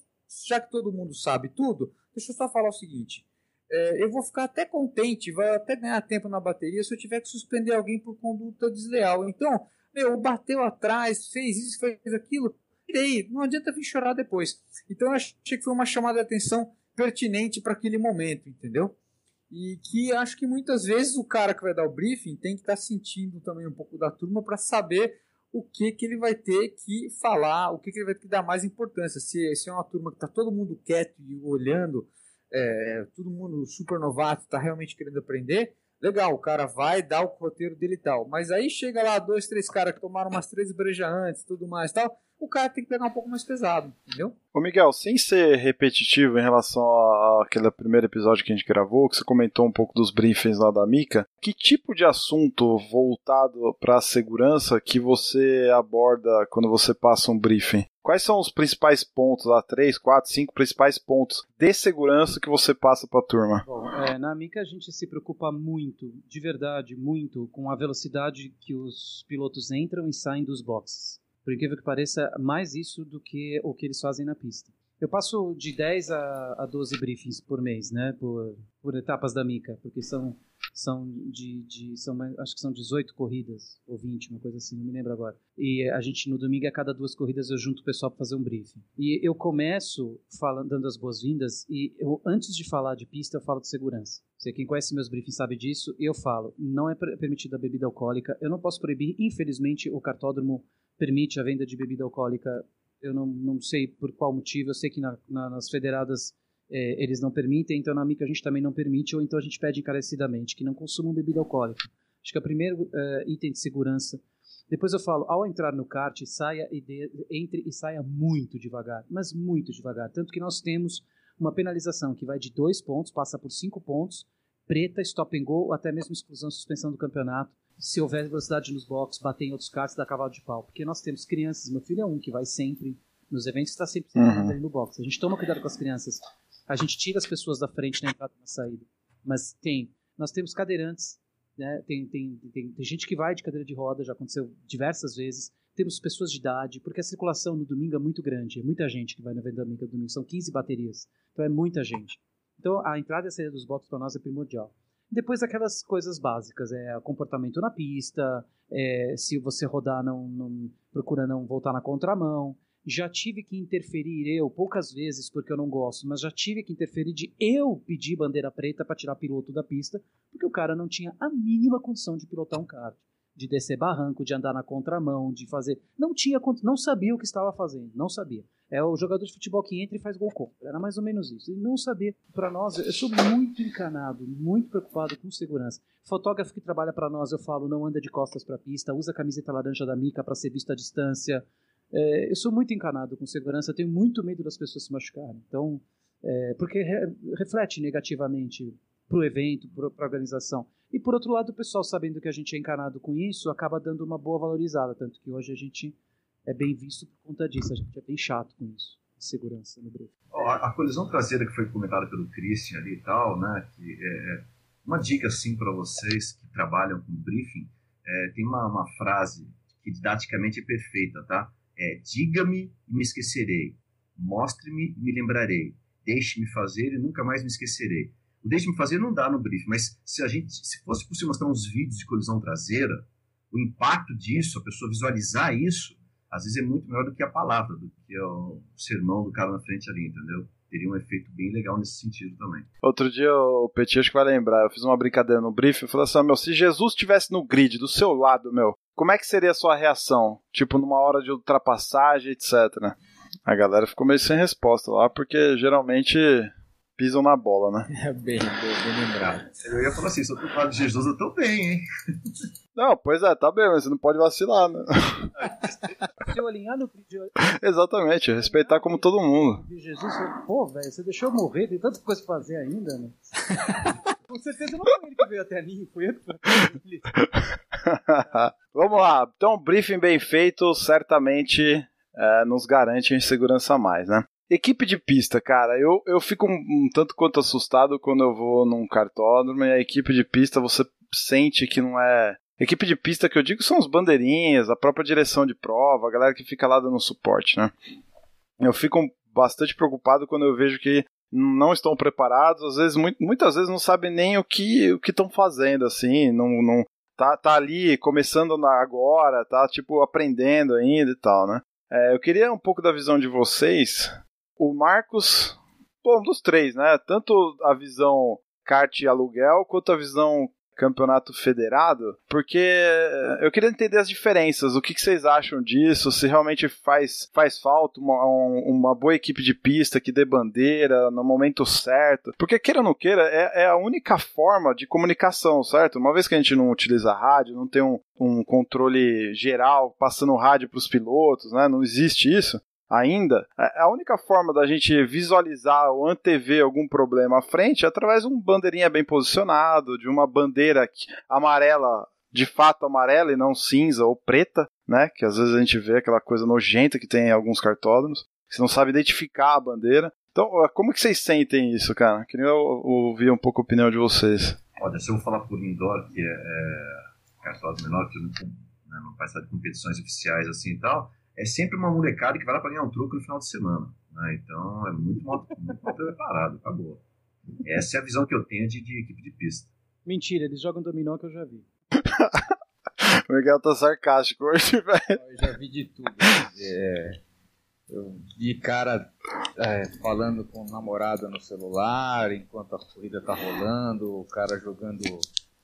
B: já que todo mundo sabe tudo, deixa eu só falar o seguinte. É, eu vou ficar até contente, vai até ganhar tempo na bateria se eu tiver que suspender alguém por conduta desleal. Então, meu, bateu atrás, fez isso, fez aquilo, tirei, não adianta vir chorar depois. Então, eu achei que foi uma chamada de atenção pertinente para aquele momento, entendeu? E que acho que muitas vezes o cara que vai dar o briefing tem que estar tá sentindo também um pouco da turma para saber o que, que ele vai ter que falar, o que, que ele vai ter que dar mais importância. Se, se é uma turma que está todo mundo quieto e olhando, é, todo mundo super novato, está realmente querendo aprender, legal, o cara vai dar o roteiro dele e tal. Mas aí chega lá dois, três caras que tomaram umas três brejas antes tudo mais tal o cara tem que pegar um pouco mais pesado, entendeu?
A: Ô Miguel, sem ser repetitivo em relação àquele primeiro episódio que a gente gravou, que você comentou um pouco dos briefings lá da Mica, que tipo de assunto voltado para a segurança que você aborda quando você passa um briefing? Quais são os principais pontos, lá, três, quatro, cinco principais pontos de segurança que você passa para a turma?
C: Bom, é, na Mica a gente se preocupa muito, de verdade, muito, com a velocidade que os pilotos entram e saem dos boxes por incrível que pareça, mais isso do que o que eles fazem na pista. Eu passo de 10 a, a 12 briefings por mês, né? Por, por etapas da Mica, porque são, são de, de são, acho que são 18 corridas, ou 20, uma coisa assim, não me lembro agora. E a gente, no domingo, a cada duas corridas, eu junto o pessoal para fazer um briefing. E eu começo falando, dando as boas-vindas, e eu, antes de falar de pista, eu falo de segurança. Você, quem conhece meus briefings sabe disso, eu falo, não é permitida a bebida alcoólica, eu não posso proibir, infelizmente, o cartódromo permite a venda de bebida alcoólica. Eu não, não sei por qual motivo, eu sei que na, na, nas federadas é, eles não permitem, então na MICA a gente também não permite, ou então a gente pede encarecidamente que não consumam bebida alcoólica. Acho que é o primeiro é, item de segurança. Depois eu falo, ao entrar no kart, saia e de, entre e saia muito devagar, mas muito devagar. Tanto que nós temos uma penalização que vai de dois pontos, passa por cinco pontos, preta, stop and go, até mesmo exclusão, suspensão do campeonato se houver velocidade nos boxes, bater em outros carros, dá cavalo de pau. Porque nós temos crianças, meu filho é um que vai sempre nos eventos, está sempre, uhum. no box. A gente toma cuidado com as crianças. A gente tira as pessoas da frente na entrada e na saída. Mas tem, nós temos cadeirantes, né? Tem, tem, tem, tem gente que vai de cadeira de roda, já aconteceu diversas vezes. Temos pessoas de idade, porque a circulação no domingo é muito grande. É muita gente que vai no evento Amiga no domingo. São 15 baterias. Então é muita gente. Então a entrada e a saída dos boxes para nós é primordial. Depois aquelas coisas básicas, é comportamento na pista, é, se você rodar não, não procura não voltar na contramão. Já tive que interferir eu poucas vezes porque eu não gosto, mas já tive que interferir de eu pedir bandeira preta para tirar piloto da pista, porque o cara não tinha a mínima condição de pilotar um kart de descer barranco, de andar na contramão, de fazer. Não tinha, não sabia o que estava fazendo, não sabia. É o jogador de futebol que entra e faz gol contra. Era mais ou menos isso. Ele não sabia. Para nós, eu sou muito encanado, muito preocupado com segurança. Fotógrafo que trabalha para nós, eu falo, não anda de costas para a pista, usa a camiseta laranja da Mica para ser visto à distância. É, eu sou muito encanado com segurança, tenho muito medo das pessoas se machucarem. Então, é, porque re, reflete negativamente para o evento, para a organização. E por outro lado, o pessoal sabendo que a gente é encanado com isso, acaba dando uma boa valorizada, tanto que hoje a gente é bem visto por conta disso, a gente é bem chato com isso, segurança no
D: a, a, colisão traseira que foi comentada pelo Christian ali e tal, né, que é, é uma dica assim para vocês que trabalham com briefing, é, tem uma, uma frase que didaticamente é perfeita, tá? É, diga-me e me esquecerei, mostre-me e me lembrarei, deixe-me fazer e nunca mais me esquecerei. O deixe-me fazer não dá no briefing, mas se a gente, se fosse possível mostrar uns vídeos de colisão traseira, o impacto disso, a pessoa visualizar isso, às vezes é muito melhor do que a palavra, do que o sermão do cara na frente ali, entendeu? Teria um efeito bem legal nesse sentido também.
A: Outro dia o Petit acho que vai lembrar, eu fiz uma brincadeira no briefing, eu falei assim, meu, se Jesus estivesse no grid do seu lado, meu, como é que seria a sua reação? Tipo, numa hora de ultrapassagem, etc. A galera ficou meio sem resposta lá, porque geralmente pisam na bola, né?
B: É bem, bem, bem lembrado.
D: Eu ia falar assim, se eu tô falando de Jesus, eu tô bem, hein?
A: Não, pois é, tá bem, mas você não pode vacilar, né?
C: no vídeo.
A: Exatamente, respeitar como todo mundo.
C: Jesus, pô, velho, você deixou eu morrer, tem tanta coisa pra fazer ainda, né? Com certeza não foi ele que veio até mim, foi eu que ele.
A: Vamos lá, então, briefing bem feito, certamente é, nos garantem segurança a mais, né? Equipe de pista, cara, eu, eu fico um, um, tanto quanto assustado quando eu vou num cartódromo e a equipe de pista você sente que não é. Equipe de pista que eu digo são os bandeirinhas, a própria direção de prova, a galera que fica lá dando suporte, né? Eu fico bastante preocupado quando eu vejo que não estão preparados, às vezes, muitas vezes não sabem nem o que o que estão fazendo, assim, não, não tá, tá ali começando agora, tá tipo aprendendo ainda e tal, né? É, eu queria um pouco da visão de vocês o Marcos, bom, dos três, né? Tanto a visão kart aluguel quanto a visão campeonato federado, porque eu queria entender as diferenças, o que, que vocês acham disso, se realmente faz, faz falta uma, uma boa equipe de pista que dê bandeira no momento certo, porque queira ou não queira, é, é a única forma de comunicação, certo? Uma vez que a gente não utiliza rádio, não tem um, um controle geral passando rádio para os pilotos, né? Não existe isso ainda, a única forma da gente visualizar ou antever algum problema à frente é através de um bandeirinha bem posicionado, de uma bandeira amarela, de fato amarela e não cinza ou preta, né? Que às vezes a gente vê aquela coisa nojenta que tem em alguns cartódromos. Você não sabe identificar a bandeira. Então, como que vocês sentem isso, cara? Queria ouvir um pouco a opinião de vocês.
D: Olha, se eu vou falar por indoor, que é, é cartódromo menor, que não, né, não faz competições oficiais assim e tal, é sempre uma molecada que vai lá para ganhar um troco no final de semana. Né? Então é muito mal, muito mal preparado, acabou. Essa é a visão que eu tenho de, de equipe de pista.
C: Mentira, eles jogam dominó que eu já vi.
A: o Miguel tá sarcástico hoje, velho.
B: Eu já vi de tudo. É, eu vi cara é, falando com namorada no celular enquanto a corrida tá rolando, o cara jogando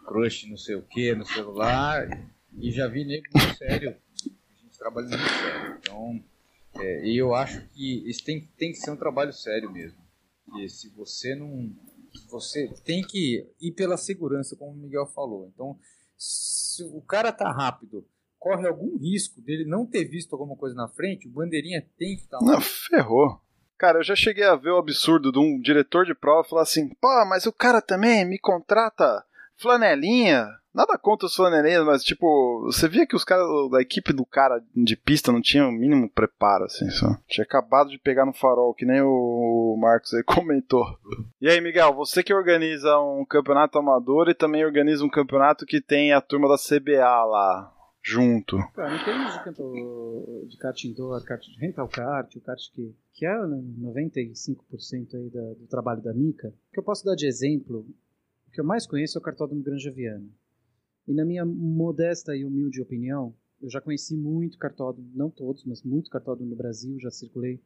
B: crush não sei o que no celular. E já vi nego sério trabalho muito sério. Então, é, eu acho que isso tem, tem que ser um trabalho sério mesmo. E se você não. Você tem que ir pela segurança, como o Miguel falou. Então, se o cara tá rápido, corre algum risco dele não ter visto alguma coisa na frente, o bandeirinha tem que estar tá
A: lá. Não, ferrou. Cara, eu já cheguei a ver o absurdo de um diretor de prova falar assim: pô, mas o cara também me contrata flanelinha, Nada contra os flanelinhas, mas tipo, você via que os caras da equipe do cara de pista não tinham o mínimo preparo, assim, só. Tinha acabado de pegar no farol, que nem o Marcos aí comentou. E aí, Miguel, você que organiza um campeonato amador e também organiza um campeonato que tem a turma da CBA lá junto.
C: Cara, em termos de, campo, de kart indoor, kart de rental kart, o kart que, que é 95% aí da, do trabalho da Mica, que eu posso dar de exemplo, o que eu mais conheço é o cartódromo Granja Viana. E na minha modesta e humilde opinião, eu já conheci muito cartódromo, não todos, mas muito cartódromo no Brasil, já circulei.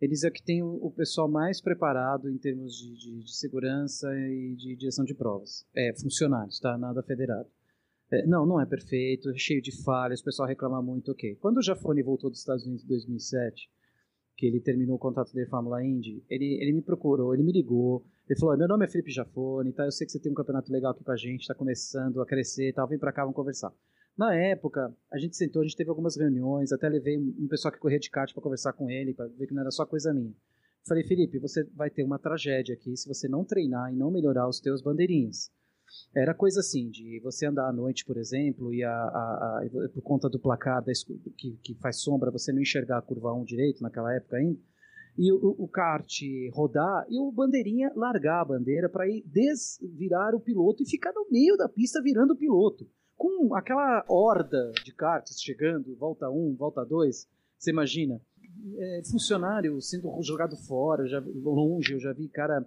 C: Eles é que tem o, pessoal mais preparado em termos de, de, de, segurança e de direção de provas. É, funcionários, tá? Nada federado. É, não, não é perfeito, é cheio de falhas, o pessoal reclama muito, ok. Quando o Jafone voltou dos Estados Unidos em 2007, que ele terminou o contrato dele Fórmula Indy, ele, ele me procurou, ele me ligou, ele falou: Meu nome é Felipe Jafone, tá? eu sei que você tem um campeonato legal aqui com a gente, está começando a crescer tal, vem para cá, vamos conversar. Na época, a gente sentou, a gente teve algumas reuniões, até levei um pessoal que corria de kart para conversar com ele, para ver que não era só coisa minha. Falei, Felipe, você vai ter uma tragédia aqui se você não treinar e não melhorar os teus bandeirinhas. Era coisa assim, de você andar à noite, por exemplo, e a, a, a por conta do placar da, que, que faz sombra, você não enxergar a curva 1 direito naquela época ainda, e o, o kart rodar e o bandeirinha largar a bandeira para ir desvirar o piloto e ficar no meio da pista virando o piloto. Com aquela horda de karts chegando, volta um, volta dois, você imagina? É, funcionário sendo jogado fora, já, longe, eu já vi cara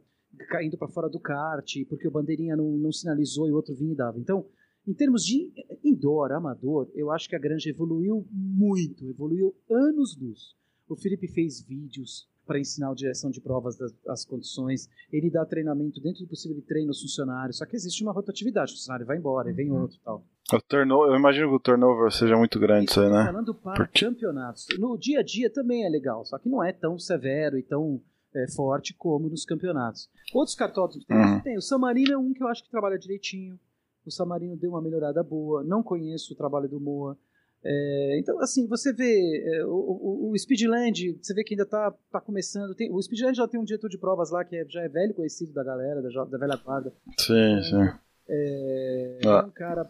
C: caindo para fora do kart porque o bandeirinha não, não sinalizou e o outro vinha e dava. Então, em termos de indoor, amador, eu acho que a Granja evoluiu muito, evoluiu anos-luz. O Felipe fez vídeos, para ensinar a direção de provas das, das, condições. Ele dá treinamento dentro do possível, ele treina os funcionários. Só que existe uma rotatividade, o funcionário vai embora e vem uhum. outro tal.
A: O turnover, eu imagino que o turnover seja muito grande isso aí, né?
C: Falando para Porque... campeonatos. No dia a dia também é legal, só que não é tão severo e tão é, forte como nos campeonatos. Outros cartódromos tem, uhum. tem. O Samarino é um que eu acho que trabalha direitinho. O Samarino deu uma melhorada boa. Não conheço o trabalho do Moa. É, então, assim, você vê é, o, o, Speedland, você vê que ainda está tá começando. Tem, o Speedland já tem um diretor de provas lá que é, já é velho conhecido da galera, da, da velha guarda.
A: Sim, é, sim.
C: É, é um cara.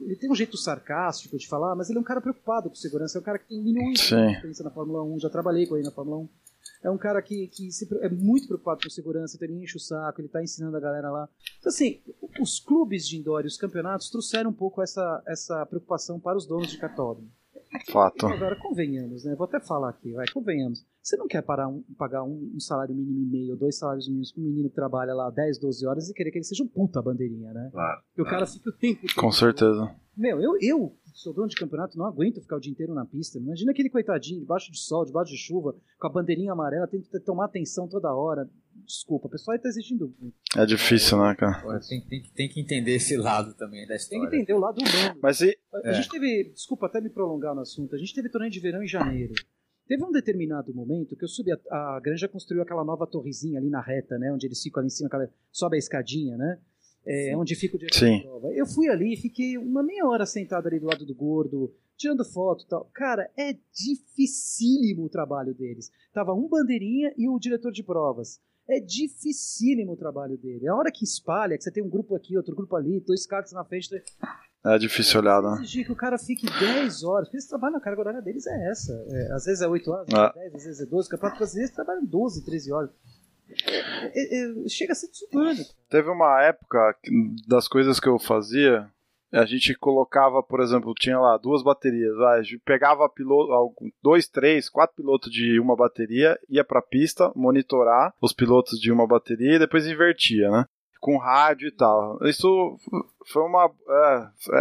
C: Ele tem um jeito sarcástico de falar, mas ele é um cara preocupado com segurança. É um cara que tem milhões de experiência na Fórmula 1. Já trabalhei com ele na Fórmula 1. É um cara que, que se, é muito preocupado com segurança, então ele enche o saco, ele está ensinando a galera lá. Então, assim, os clubes de indoor e os campeonatos trouxeram um pouco essa, essa preocupação para os donos de cartódromo.
A: Fato.
C: Agora, convenhamos, né? Vou até falar aqui, vai, convenhamos. Você não quer parar um, pagar um, um, salário mínimo e meio, dois salários mínimos para um menino que trabalha lá 10, 12 horas e querer que ele seja um puta bandeirinha, né?
D: Claro.
C: Que o cara fica o tempo.
A: Com certeza.
C: Meu, eu, eu sou dono de campeonato, não aguento ficar o dia inteiro na pista. Imagina aquele coitadinho, debaixo de sol, debaixo de chuva, com a bandeirinha amarela, tem que tomar atenção toda hora. Desculpa, o pessoal está exigindo muito.
A: É difícil, né, cara?
B: Tem, tem, tem, que entender esse lado também da história.
C: Tem que entender o lado humano.
A: Mas e...
C: A, é. gente teve, desculpa até me prolongar no assunto, a gente teve torneio de verão em janeiro. Teve um determinado momento que eu subi, a, a Granja construiu aquela nova torrezinha ali na reta, né, onde eles ficam ali em cima, aquela, sobe a escadinha, né? É, onde fica o diretor
A: Sim.
C: da prova. Eu fui ali, fiquei uma meia hora sentado ali do lado do gordo, tirando foto e tal. Cara, é dificílimo o trabalho deles. Tava um bandeirinha e o diretor de provas. É dificílimo o trabalho dele. A hora que espalha, que você tem um grupo aqui, outro grupo ali, dois cartas na frente.
A: É difícil olhar, né?
C: Exigir que o cara fique 10 horas. Porque eles trabalham, a carga horária deles é essa. É, às vezes é 8 horas,
A: É.
C: 10, às vezes é 12. Campeonato brasileiro eles trabalham 12, 13 horas. É, é, chega a ser desumano.
A: Teve uma época das coisas que eu fazia, a gente colocava, por exemplo, tinha lá duas baterias, a gente pegava piloto, dois, três, quatro pilotos de uma bateria, ia pra pista monitorar os pilotos de uma bateria e depois invertia, né? Com rádio e tal. Isso foi uma,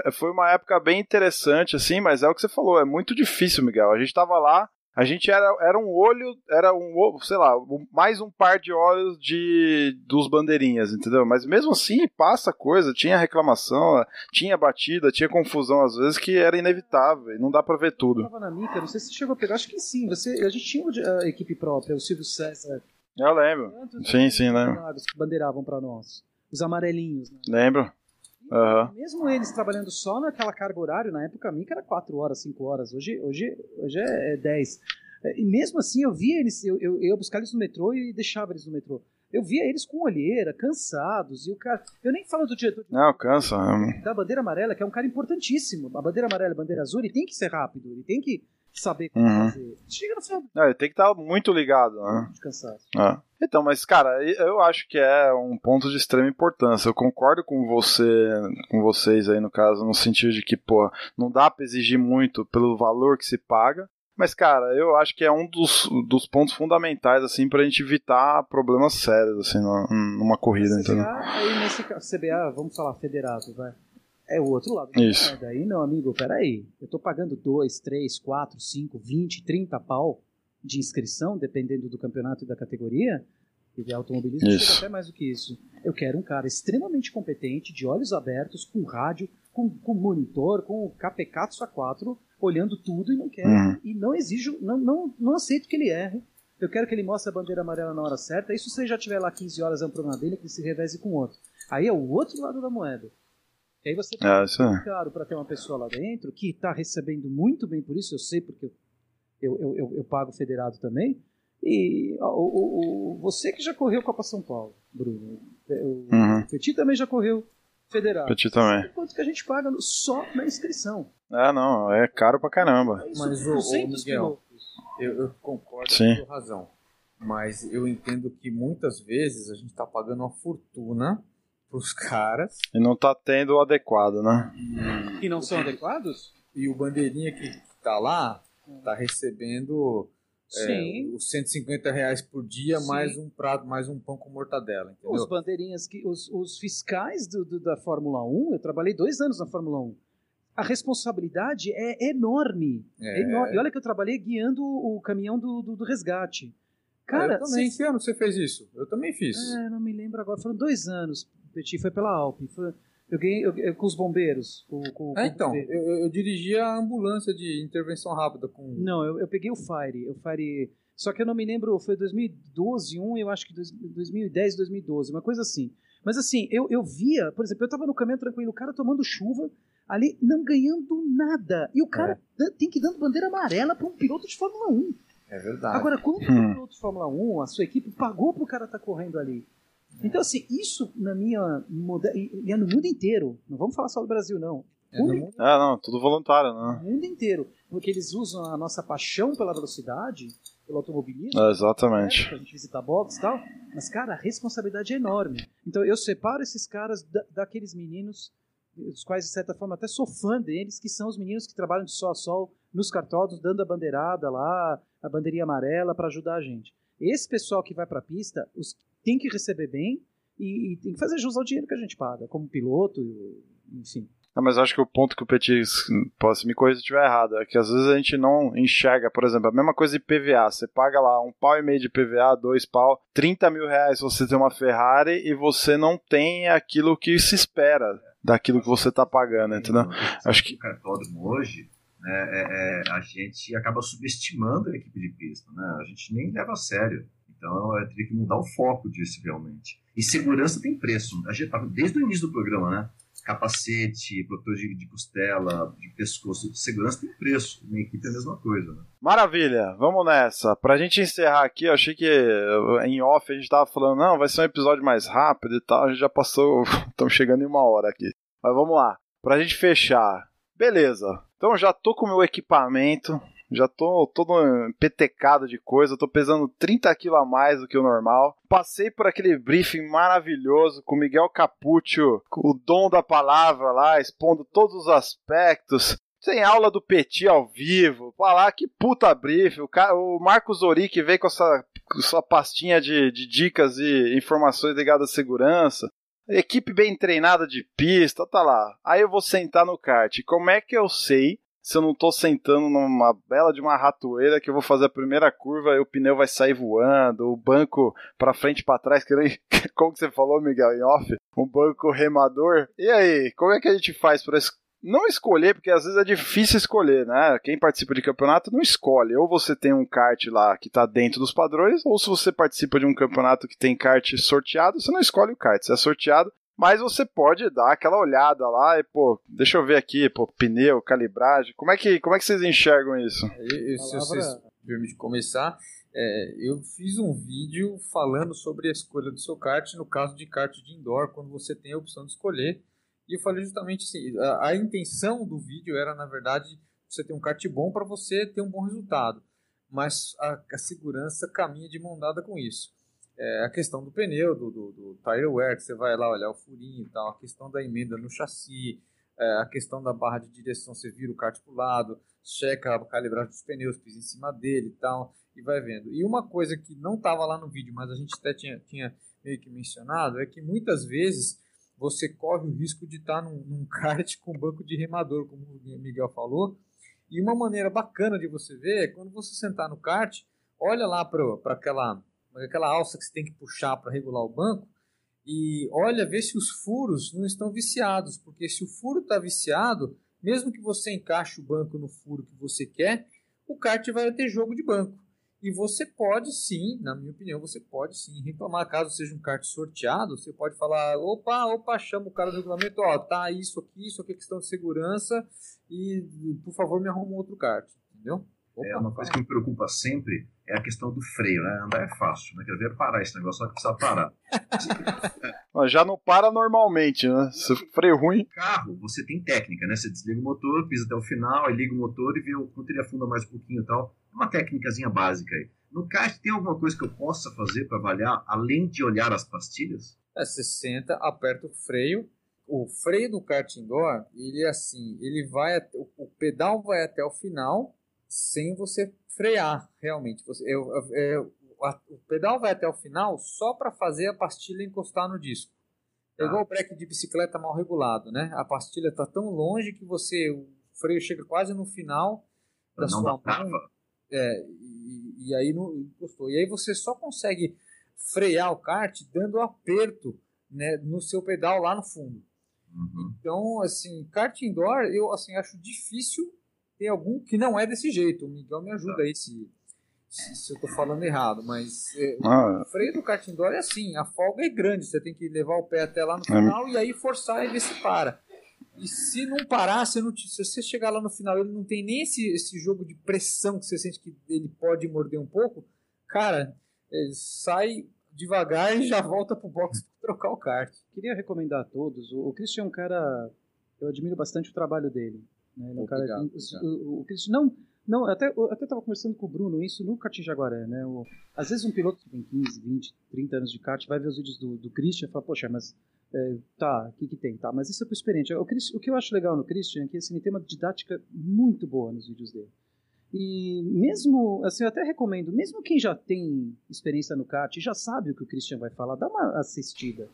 A: é, foi uma época bem interessante, assim, mas é o que você falou, é muito difícil, Miguel. A gente tava lá, a gente era, era um olho, era um, sei lá, mais um par de olhos de dos bandeirinhas, entendeu? Mas mesmo assim, passa coisa, tinha reclamação, tinha batida, tinha confusão às vezes que era inevitável, e não dá pra ver
C: Eu
A: tudo.
C: tava na Mica, não sei se você chegou a pegar, acho que sim. Você, a gente tinha a equipe própria, o Silvio César.
A: Eu lembro. Sim, sim, lembro.
C: que bandeiravam pra nós. Os amarelinhos, né?
A: Lembro. Aham.
C: Mesmo eles trabalhando só naquela carga horária, na época a Mica era 4 horas, 5 horas. Hoje, hoje, hoje é 10. É, E mesmo assim eu via eles, eu, eu, eu ia buscar eles no metrô e deixava eles no metrô. Eu via eles com olheira, cansados, e o cara. Eu nem falo do diretor
A: Não, cansa. é-
C: da bandeira amarela, que é um cara importantíssimo. A bandeira amarela e a bandeira azul, ele tem que ser rápido, ele tem que saber como
A: Uhum.
C: fazer. Chega no
A: Não, ele tem que estar muito ligado, né?
C: de cansaço.
A: É. Então, mas cara, eu acho que é um ponto de extrema importância. Eu concordo com você, com vocês aí no caso, no sentido de que, pô, não dá pra exigir muito pelo valor que se paga. Mas, cara, eu acho que é um dos, dos pontos fundamentais, assim, pra gente evitar problemas sérios, assim, numa, numa corrida, entendeu?
C: CBA, aí nesse CBA, vamos falar federado, vai. É o outro lado.
A: Isso.
C: Daí, não, amigo, peraí. Eu tô pagando 2, 3, 4, 5, 20, 30 pau de inscrição, dependendo do campeonato e da categoria. E de automobilismo
A: Isso.
C: chega até mais do que isso. Eu quero um cara extremamente competente, de olhos abertos, com rádio, com, com monitor, com o KPK 4, olhando tudo e não quero.
A: Uhum.
C: E não exijo, não, não, não aceito que ele erre. Eu quero que ele mostre a bandeira amarela na hora certa. Isso se ele já tiver lá 15 horas é um problema dele, que ele se reveze com outro. Aí é o outro lado da moeda. E aí você
A: É, isso é.
C: caro para ter uma pessoa lá dentro que está recebendo muito bem por isso, eu sei porque eu, eu, eu, eu pago federado também. E o, o, o- você que já correu Copa São Paulo, Bruno, o
A: Uhum.
C: Petit também já correu federado.
A: Petit também.
C: Sabe Quanto que a gente paga no- só na inscrição?
A: É, não, é caro pra caramba.
C: É isso,
B: Mas, ô,
C: 200
B: Miguel. Eu, eu concordo
A: Sim.
B: com a razão. Mas eu entendo que muitas vezes a gente está pagando uma fortuna pros caras
A: E não tá tendo o adequado, né?
C: Que não são adequados?
B: e o bandeirinha que, tá lá tá recebendo é,
C: Sim.
B: os 150 reais por dia
C: Sim.
B: mais um prato, mais um pão com mortadela,
C: Os
B: entendeu?
C: bandeirinhas, que, os, os fiscais do, do- da Fórmula 1, eu trabalhei dois anos na Fórmula 1. A responsabilidade é enorme. É
B: É.
C: enorme. E olha que eu trabalhei guiando o caminhão do, do, do resgate. Cara,
B: eu também.
C: cê-
B: Que ano você fez isso? Eu também fiz.
C: É, não me lembro agora. Foram dois anos, Petit, foi pela Alpe. Foi- eu ganhei eu- eu- com os bombeiros. Com, com-
B: É,
C: com-
B: então, eu, eu- eu dirigia a ambulância de intervenção rápida com.
C: Não, eu, eu peguei o Fire. O Fire. Só que eu não me lembro, foi 2012, um, eu acho que dois- 2010, 2012, uma coisa assim. Mas assim, eu, eu via, por exemplo, eu tava no caminhão tranquilo, o cara tomando chuva, ali, não ganhando nada. E o cara dan- tem que ir dando bandeira amarela para um piloto de Fórmula 1.
B: É verdade.
C: Agora, quando
A: Hum.
C: o piloto de Fórmula 1, a sua equipe pagou pro cara estar correndo ali. Então, assim, isso na minha. E é no mundo inteiro. Não vamos falar só do Brasil, não.
A: É, mundo... é não, tudo voluntário, né?
C: No mundo inteiro. Porque eles usam a nossa paixão pela velocidade, pelo automobilismo.
A: É, exatamente.
C: Né, pra gente visitar box e tal. Mas, cara, a responsabilidade é enorme. Então eu separo esses caras da, daqueles meninos, os quais, de certa forma, até sou fã deles, que são os meninos que trabalham de sol a sol nos cartódromos, dando a bandeirada lá, a bandeirinha amarela para ajudar a gente. Esse pessoal que vai para a pista os, tem que receber bem e, e, tem que fazer jus ao dinheiro que a gente paga, como piloto, enfim.
A: Não, mas acho que o ponto que o Petit, posso me corrigir se estiver errado, é que às vezes a gente não enxerga, por exemplo, a mesma coisa de PVA. Você paga lá um pau e meio de PVA, dois pau, 30 mil reais você tem uma Ferrari e você não tem aquilo que se espera daquilo que você está pagando, entendeu?
D: Acho que o cartódromo hoje né, é, é, a gente acaba subestimando a equipe de pista, né? A gente nem leva a sério. Então eu teria que mudar o foco disso realmente. E segurança tem preço. A gente desde o início do programa, né? capacete, protetor de, de, costela, de pescoço, segurança tem preço. Na equipe é a mesma coisa, né?
A: Maravilha, vamos nessa. Pra gente encerrar aqui, eu achei que em off a gente tava falando, não, vai ser um episódio mais rápido e tal, a gente já passou, estamos chegando em uma hora aqui. Mas vamos lá, pra gente fechar. Beleza, então já tô com o meu equipamento, já tô todo petecado de coisa, tô pesando 30 quilos a mais do que o normal. Passei por aquele briefing maravilhoso com Miguel Capuccio, o dom da palavra lá, expondo todos os aspectos. Tem aula do Petit ao vivo. Falar que puta briefing. O, cara, o Marcos Zoric veio com essa com sua pastinha de, de dicas e informações ligadas à segurança. Equipe bem treinada de pista, tá lá. Aí eu vou sentar no kart. Como é que eu sei se eu não tô sentando numa bela de uma ratoeira que eu vou fazer a primeira curva e o pneu vai sair voando, o banco para frente para trás, que nem, como que você falou, Miguel, em off, um banco remador. E aí, como é que a gente faz para não escolher, porque às vezes é difícil escolher, né? Quem participa de campeonato não escolhe. Ou você tem um kart lá que tá dentro dos padrões, ou se você participa de um campeonato que tem kart sorteado, você não escolhe o kart. Se é sorteado, mas você pode dar aquela olhada lá e, pô, deixa eu ver aqui, pô, pneu, calibragem. Como é que, como é que vocês enxergam isso?
B: Eu, se vocês permitem começar, é, eu fiz um vídeo falando sobre a escolha do seu kart, no caso de kart de indoor, quando você tem a opção de escolher. E eu falei justamente assim, a, a intenção do vídeo era, na verdade, você ter um kart bom para você ter um bom resultado. Mas a, a segurança caminha de mão dada com isso é, a questão do pneu, do, do, do tire wear, que você vai lá olhar o furinho e tal, a questão da emenda no chassi, é, a questão da barra de direção, você vira o kart para o lado, checa a calibragem dos pneus, pisa em cima dele e tal, e vai vendo. E uma coisa que não estava lá no vídeo, mas a gente até tinha, tinha meio que mencionado, é que muitas vezes você corre o risco de estar tá num, num kart com banco de remador, como o Miguel falou, e uma maneira bacana de você ver é quando você sentar no kart, olha lá para aquela aquela alça que você tem que puxar para regular o banco, e olha, vê se os furos não estão viciados, porque se o furo está viciado, mesmo que você encaixe o banco no furo que você quer, o kart vai ter jogo de banco. E você pode sim, na minha opinião, você pode sim reclamar, caso seja um kart sorteado, você pode falar, opa, opa, chama o cara do regulamento, ó, tá isso aqui, isso aqui é questão de segurança, e por favor me arruma outro kart, entendeu?
D: Opa, é uma coisa que me preocupa sempre é a questão do freio, né? Andar é fácil, né? Quer ver parar esse negócio, só que precisa parar.
A: Já não para normalmente, né? Se freio ruim.
D: Carro, você tem técnica, né? Você desliga o motor, pisa até o final, aí liga o motor e vê o quanto ele afunda mais um pouquinho e tal. É uma técnicazinha básica aí. No kart, tem alguma coisa que eu possa fazer para avaliar, além de olhar as pastilhas?
B: É, você senta, aperta o freio. O freio do kart indoor, ele é assim, ele vai, o pedal vai até o final, sem você frear, realmente. Você, eu, eu, a, o pedal vai até o final só para fazer a pastilha encostar no disco. É igual o breque de bicicleta mal regulado, né? A pastilha está tão longe que você o freio chega quase no final da
D: não
B: sua
D: mão.
B: É, e, e, aí não encostou. E aí você só consegue frear o kart dando aperto né, no seu pedal lá no fundo.
D: Uhum.
B: Então, assim, kart indoor eu assim acho difícil tem algum que não é desse jeito. O Miguel me ajuda tá. aí se, se, se eu tô falando errado, mas é, ah. o freio do kart indoor é assim, a folga é grande, você tem que levar o pé até lá no é. final é. e aí forçar e ver se para. E se não parar, se, não, se você chegar lá no final ele não tem nem esse, esse jogo de pressão que você sente que ele pode morder um pouco, cara, é, sai devagar e já volta pro box pra trocar o kart.
C: Queria recomendar a todos. O, o Christian é um cara. Eu admiro bastante o trabalho dele. Né? Ele é um cara,
B: Obrigado,
C: o, o Christian não. Não, até, eu até tava conversando com o Bruno isso no kart Jaguaré, né? O, às vezes um piloto que tem 15, 20, 30 anos de kart vai ver os vídeos do, do Christian e fala, poxa, mas é, tá, o que que tem? Tá, mas isso é pro experiente. O, o que eu acho legal no Christian é que assim, ele tem uma didática muito boa nos vídeos dele. E mesmo, assim, eu até recomendo, mesmo quem já tem experiência no kart, já sabe o que o Christian vai falar, dá uma assistida.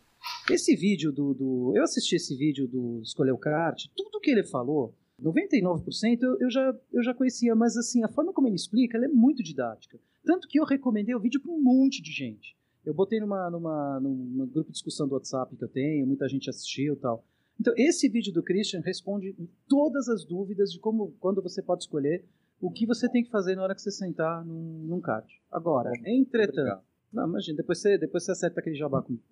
C: Esse vídeo do, do- Eu assisti esse vídeo do Escolher o Kart, tudo que ele falou, 99% eu, eu, já, eu já conhecia, mas assim, a forma como ele explica, é muito didática. Tanto que eu recomendei o vídeo para um monte de gente. Eu botei numa, numa, num, num grupo de discussão do WhatsApp que eu tenho, muita gente assistiu e tal. Então, esse vídeo do Christian responde todas as dúvidas de como, quando você pode escolher o que você tem que fazer na hora que você sentar num, num kart. Agora, entretanto,
B: Obrigado.
C: não, imagina, depois você, depois você acerta aquele jabá comigo.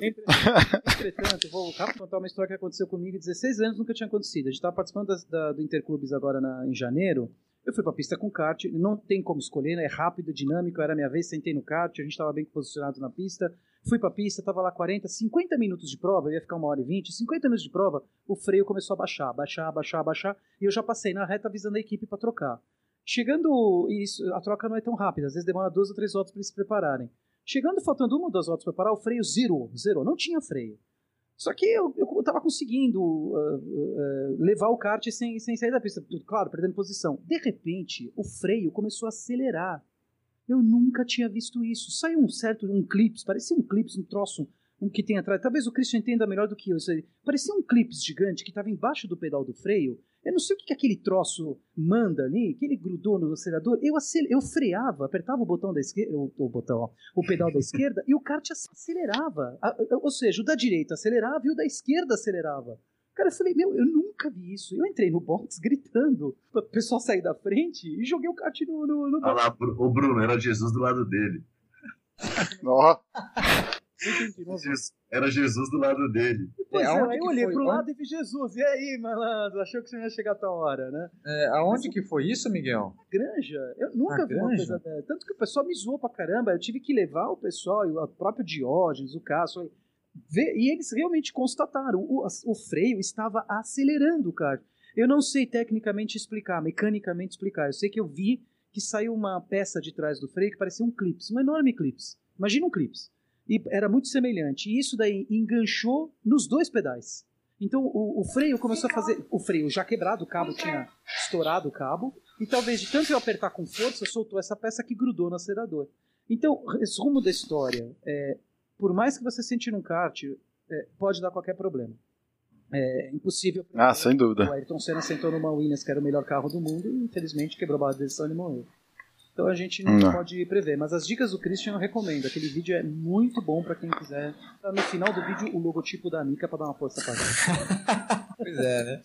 C: Entretanto, vou contar uma história que aconteceu comigo. 16 anos nunca tinha acontecido. A gente estava participando da- do Interclubes agora na- em janeiro. Eu fui pra pista com kart, não tem como escolher, né? é rápido, dinâmico. Era a minha vez, sentei no kart, a gente estava bem posicionado na pista. Fui pra pista, tava lá 40, 50 minutos de prova, eu ia ficar uma hora e 20. 50 minutos de prova, o freio começou a baixar, baixar, baixar, baixar. E eu já passei na reta avisando a equipe para trocar. Chegando, isso, a troca não é tão rápida, às vezes demora duas ou três voltas para eles se prepararem. Chegando, faltando uma ou duas voltas para parar, o freio zerou, zerou, não tinha freio. Só que eu, eu tava conseguindo uh, uh, levar o kart sem, sem sair da pista, claro, perdendo posição. De repente, o freio começou a acelerar. Eu nunca tinha visto isso. Saiu um certo, um clips, parecia um clips, um troço um que tem atrás. Talvez o Christian entenda melhor do que eu. Isso aí. Parecia um clips gigante que estava embaixo do pedal do freio. Eu não sei o que, que aquele troço manda ali, que ele grudou no acelerador. Eu, acel... eu freava, apertava o botão da esquerda, o, o botão, ó, o pedal da esquerda, e o kart acelerava. A- a- Ou seja, o da direita acelerava e o da esquerda acelerava. Cara, eu falei, meu, eu nunca vi isso. Eu entrei no box gritando para o pessoal sair da frente e joguei o kart no, no, no
D: Olha
C: box.
D: lá, Bru- o Bruno, era Jesus do lado dele.
A: Ó,
D: Jesus- Era Jesus do lado dele.
C: Pois
B: É,
C: é,
B: aonde
C: aí eu olhei
B: foi?
C: pro lado e vi Jesus. E aí, malandro? Achou que você não ia chegar tão hora, né?
B: É, aonde que foi isso, Miguel?
C: Granja, eu nunca
B: A
C: vi uma
B: Granja?
C: coisa dessa. Tanto que o pessoal me zoou pra caramba. Eu tive que levar o pessoal, e o próprio Diógenes, o Cássio, ver, e eles realmente constataram: o, o freio estava acelerando o kart. Eu não sei tecnicamente explicar, mecanicamente explicar. Eu sei que eu vi que saiu uma peça de trás do freio que parecia um clips, um enorme clips. Imagina um clips. E era muito semelhante. E isso daí enganchou nos dois pedais. Então o, o freio começou a fazer. O freio já quebrado, o cabo tinha estourado o cabo. E talvez de tanto eu apertar com força, soltou essa peça que grudou no acelerador. Então, resumo da história: é, por mais que você sente num kart, é, pode dar qualquer problema. É impossível.
A: ah, sem dúvida.
C: O Ayrton Senna sentou numa Williams, que era o melhor carro do mundo, e infelizmente quebrou a barra de decisão e morreu. Então a gente não,
A: Não.
C: pode prever. Mas as dicas do Christian eu recomendo. Aquele vídeo é muito bom pra quem quiser. Tá no final do vídeo o logotipo da Nika pra dar uma força pra gente.
B: Pois é, né?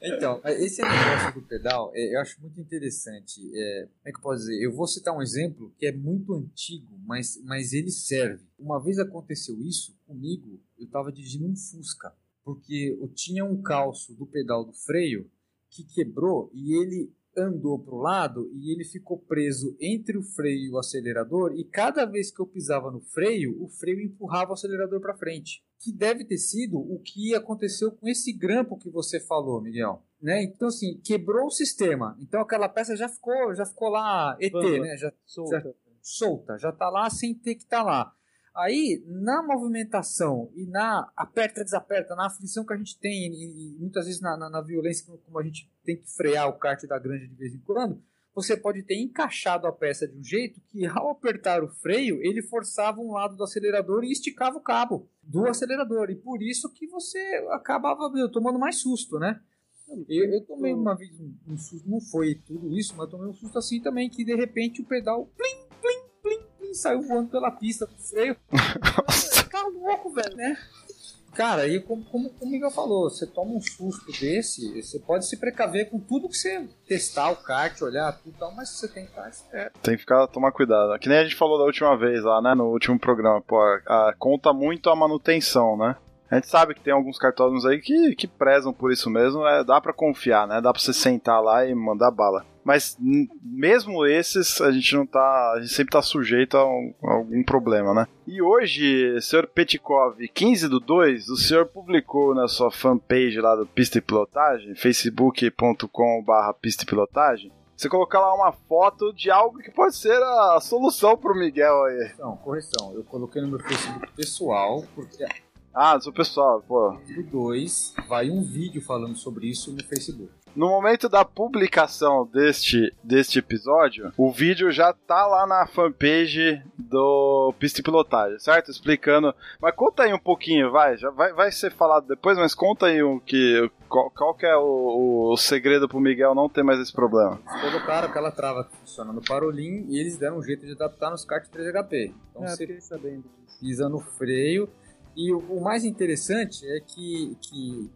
B: Então, esse negócio do pedal, é, eu acho muito interessante. É, como é que eu posso dizer? Eu vou citar um exemplo que é muito antigo, mas, mas ele serve. Uma vez aconteceu isso comigo, eu estava dirigindo um Fusca, porque eu tinha um calço do pedal do freio que quebrou e ele andou para o lado e ele ficou preso entre o freio e o acelerador e cada vez que eu pisava no freio, o freio empurrava o acelerador para frente. Que deve ter sido o que aconteceu com esse grampo que você falou, Miguel. Né? Então assim, quebrou o sistema. Então aquela peça já ficou, já ficou lá ET,
C: Bamba.
B: né? Já
C: Solta.
B: solta, já tá lá sem ter que estar lá. Aí, na movimentação e na aperta, desaperta, na aflição que a gente tem, e, muitas vezes na, na, na violência, como a gente tem que frear o kart da granja de vez em quando, você pode ter encaixado a peça de um jeito que, ao apertar o freio, ele forçava um lado do acelerador e esticava o cabo do acelerador. E por isso que você acabava meu, tomando mais susto, né? Eu, eu tomei uma vez um, um susto, não foi tudo isso, mas eu tomei um susto assim também, que de repente o pedal plim, plim, saiu voando pela pista do freio. Ficar louco, velho, né? Cara, aí como, como, como o Miguel falou, você toma um susto desse, você pode se precaver com tudo que você testar o kart, olhar tudo e tal, mas você tem que estar esperto.
A: Tem que ficar, tomar cuidado. Que nem a gente falou da última vez lá, né? No último programa. Pô, a- a- conta muito a manutenção, né? A gente sabe que tem alguns cartódromos aí que, que prezam por isso mesmo. É, dá pra confiar, né? Dá pra você sentar lá e mandar bala. Mas mesmo esses a gente não tá, a gente sempre tá sujeito a, um, a algum problema, né? E hoje, senhor Petkov, 15 do 2, o senhor publicou na sua fanpage lá do Pista e Pilotagem, facebook.com/barra Pista e Pilotagem, você colocar lá uma foto de algo que pode ser a solução pro Miguel aí.
B: Não, correção. Eu coloquei no meu Facebook pessoal, porque
A: ah, do seu pessoal, pô.
B: do 2 vai um vídeo falando sobre isso no Facebook.
A: No momento da publicação deste, deste episódio, o vídeo já tá lá na fanpage do Pista e Pilotagem, certo? Explicando. Mas conta aí um pouquinho, vai. Já vai, vai ser falado depois, mas conta aí o que. Qual, qual que é o, o segredo pro Miguel não ter mais esse problema?
B: Eles colocaram aquela trava que funciona no Parolim e eles deram um jeito de adaptar nos kart 3HP. Então
C: É,
B: você
C: sabendo disso.
B: pisa no freio. E o, o mais interessante é que, que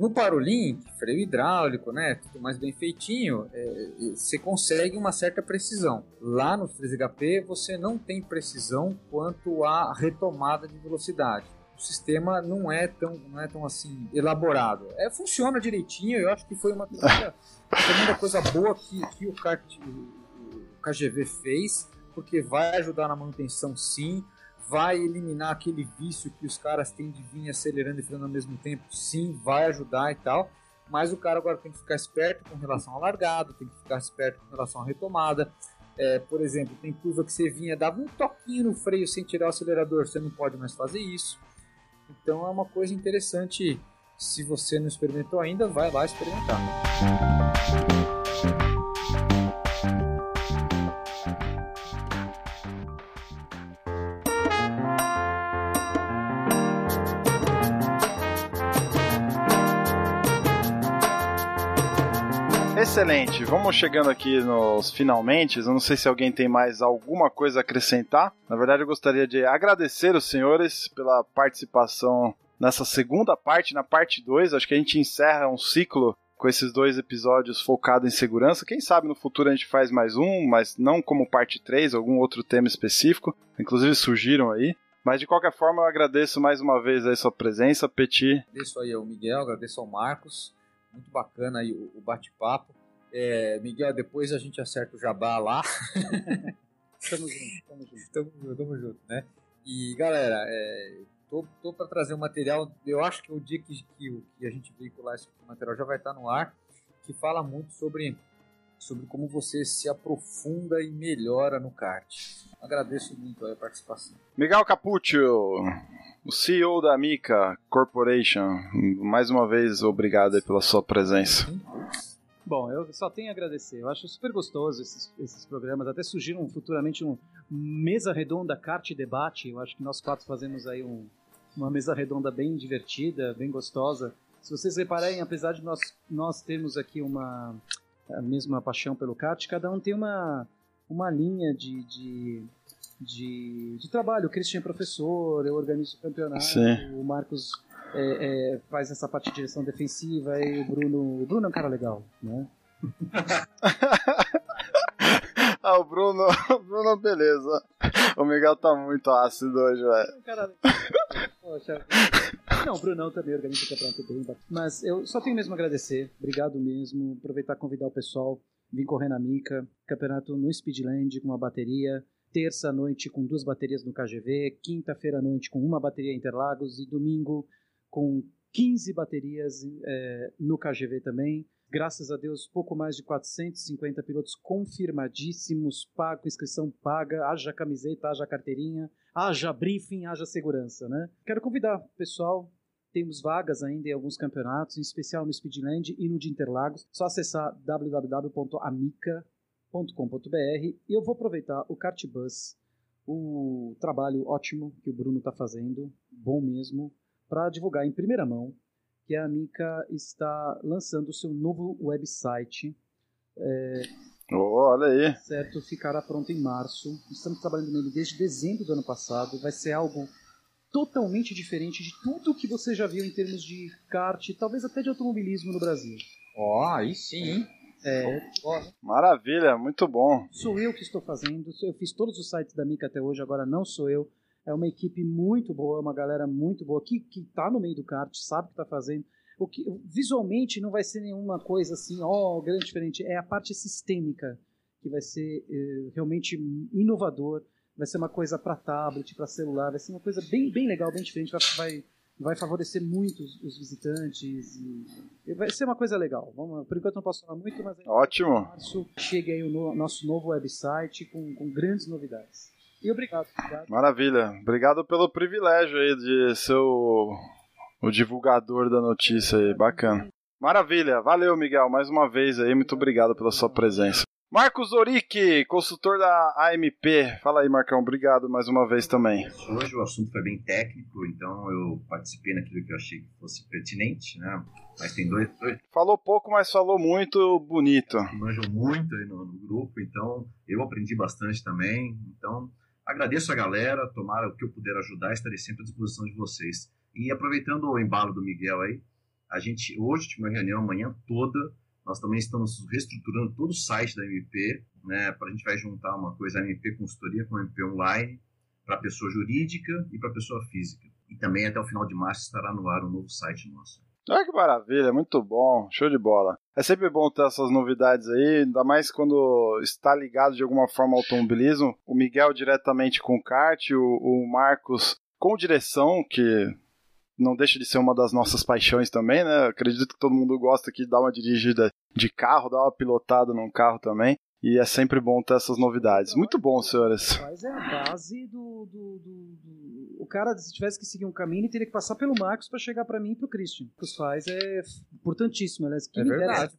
B: no Parolim, freio hidráulico, né, tudo mais bem feitinho, é, você consegue uma certa precisão. Lá no 3HP você não tem precisão quanto à retomada de velocidade. O sistema não é tão, não é tão assim elaborado. É, funciona direitinho. Eu acho que foi uma segunda coisa boa que, que o, kart, o KGV fez, porque vai ajudar na manutenção sim vai eliminar aquele vício que os caras têm de vir acelerando e freando ao mesmo tempo, sim, vai ajudar e tal. Mas o cara agora tem que ficar esperto com relação ao largado, tem que ficar esperto com relação à retomada. É, por exemplo, tem curva que você vinha, dava um toquinho no freio sem tirar o acelerador, você não pode mais fazer isso. Então é uma coisa interessante. Se você não experimentou ainda, vai lá experimentar.
A: Excelente, vamos chegando aqui nos finalmente. Eu não sei se alguém tem mais alguma coisa a acrescentar. Na verdade, eu gostaria de agradecer os senhores pela participação nessa segunda parte, na parte 2. Acho que a gente encerra um ciclo com esses dois episódios focados em segurança. Quem sabe no futuro a gente faz mais um, mas não como parte 3, algum outro tema específico. Inclusive surgiram aí. Mas de qualquer forma, eu agradeço mais uma vez a sua presença, Petit.
B: Agradeço aí ao Miguel, agradeço ao Marcos. Muito bacana aí o, o bate-papo. É, Miguel, depois a gente acerta o jabá lá.
C: Tamo junto, tamo junto.
B: tamo, tamo junto, né? E galera, é, tô, tô para trazer um material. Eu acho que o dia que, que, que a gente veicular esse material já vai estar no ar, que fala muito sobre, sobre como você se aprofunda e melhora no kart. Agradeço muito a participação.
A: Miguel Capuccio, o CEO da Mica Corporation. Mais uma vez, obrigado pela sua presença.
C: Bom, eu só tenho a agradecer. Eu acho super gostoso esses, esses programas. Até surgiram futuramente um mesa redonda kart debate. Eu acho que nós quatro fazemos aí um- uma mesa redonda bem divertida, bem gostosa. Se vocês repararem, apesar de nós, nós termos aqui uma a mesma paixão pelo kart, cada um tem uma, uma linha de, de, de, de trabalho. O Christian é professor, eu organizo o campeonato,
A: Sim.
C: o Marcos é, é, faz essa parte de direção defensiva e o Bruno. O Bruno é um cara legal, né?
A: ah, o Bruno, o Bruno, beleza. O Miguel tá muito ácido hoje, velho.
C: Cara Poxa. Não, o Brunão também organiza o campeonato bem. Mas eu só tenho mesmo a agradecer. Obrigado mesmo. Aproveitar e convidar o pessoal. Vim correr na Mica. Campeonato no Speedland com uma bateria. Terça noite com duas baterias no KGV. Quinta-feira à noite com uma bateria em Interlagos. E domingo com 15 baterias eh, no KGV também. Graças a Deus, pouco mais de 450 pilotos confirmadíssimos, pago, inscrição paga, haja camiseta, haja carteirinha, haja briefing, haja segurança, né? Quero convidar o pessoal, temos vagas ainda em alguns campeonatos, em especial no Speedland e no de Interlagos. Só acessar www.amica.com.br e eu vou aproveitar o Kartbus, o trabalho ótimo que o Bruno está fazendo, bom mesmo, para divulgar em primeira mão que a Amica está lançando o seu novo website,
A: Ô, olha aí.
C: certo? Ficará pronto em março. Estamos trabalhando nele desde dezembro do ano passado. Vai ser algo totalmente diferente de tudo que você já viu em termos de kart, talvez até de automobilismo no Brasil.
B: Ó, aí sim, hein?
C: É,
B: Ó,
A: Maravilha, muito bom.
C: sou eu que estou fazendo. Eu fiz todos os sites da Mica até hoje, agora não sou eu. É uma equipe muito boa, uma galera muito boa que, que tá no meio do kart, sabe o que tá fazendo. O que, visualmente não vai ser nenhuma coisa assim, ó, oh, grande diferente. É a parte sistêmica que vai ser eh, realmente inovador. Vai ser uma coisa para tablet, para celular, vai ser uma coisa bem, bem legal, bem diferente. Vai, vai, vai favorecer muito os, os visitantes. E, vai ser uma coisa legal. Vamos, por enquanto não posso falar muito, mas
A: ótimo.
C: março chega aí o no, nosso novo website com, com grandes novidades. E obrigado, obrigado.
A: Maravilha. Obrigado pelo privilégio aí de ser o, o divulgador da notícia aí. Bacana. Maravilha. Valeu, Miguel, mais uma vez aí. Muito obrigado pela sua presença. Marcos Oric, consultor da AMP. Fala aí, Marcão. Obrigado mais uma vez também.
D: Hoje o assunto foi bem técnico, então eu participei naquilo que eu achei que fosse pertinente, né? Mas tem dois. dois...
A: Falou pouco, mas falou muito bonito.
D: Manjam muito aí no, no grupo, então eu aprendi bastante também. Então, Agradeço a galera, tomara o que eu puder ajudar, estarei sempre à disposição de vocês. E aproveitando o embalo do Miguel aí, a gente hoje tive uma reunião amanhã toda, nós também estamos reestruturando todo o site da MP, né, para a gente vai juntar uma coisa, MP consultoria com MP online, para pessoa jurídica e para pessoa física. E também até o final de março estará no ar um novo site nosso.
A: Olha que maravilha, muito bom, show de bola. É sempre bom ter essas novidades aí, ainda mais quando está ligado de alguma forma ao automobilismo. O Miguel diretamente com kart, o, o Marcos com direção, que não deixa de ser uma das nossas paixões também, né? Acredito que todo mundo gosta aqui de dar uma dirigida de carro, dar uma pilotada num carro também. E é sempre bom ter essas novidades. Muito bom, senhores.
C: Mas é a base do, do, do, do, O cara, se tivesse que seguir um caminho, ele teria que passar pelo Marcos para chegar para mim e pro Christian. O que os faz é importantíssimo. Aliás, que
B: é verdade.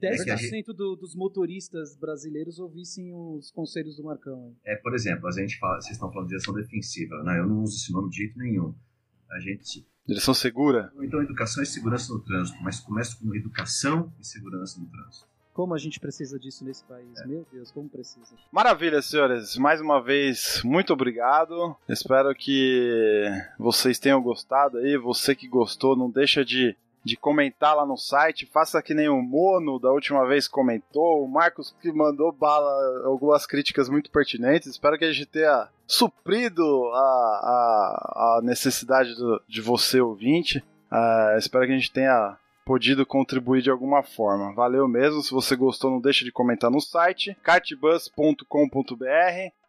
C: 10% do, dos motoristas brasileiros ouvissem os conselhos do Marcão.
D: É, por exemplo, a gente fala, vocês estão falando de direção defensiva, né? Eu não uso esse nome de jeito nenhum. A gente
A: Direção segura.
D: Então, educação e segurança no trânsito, mas começa com educação e segurança no trânsito.
C: Como a gente precisa disso nesse país. É. Meu Deus, como precisa.
A: Maravilha, senhores. Mais uma vez, muito obrigado. Espero que vocês tenham gostado aí. Você que gostou, não deixa de de comentar lá no site. Faça que nem o Mono da última vez comentou. O Marcos que mandou bala algumas críticas muito pertinentes. Espero que a gente tenha suprido a, a, a necessidade do, de você ouvinte. Uh, espero que a gente tenha podido contribuir de alguma forma. Valeu mesmo. Se você gostou, não deixe de comentar no site cartbus.com.br.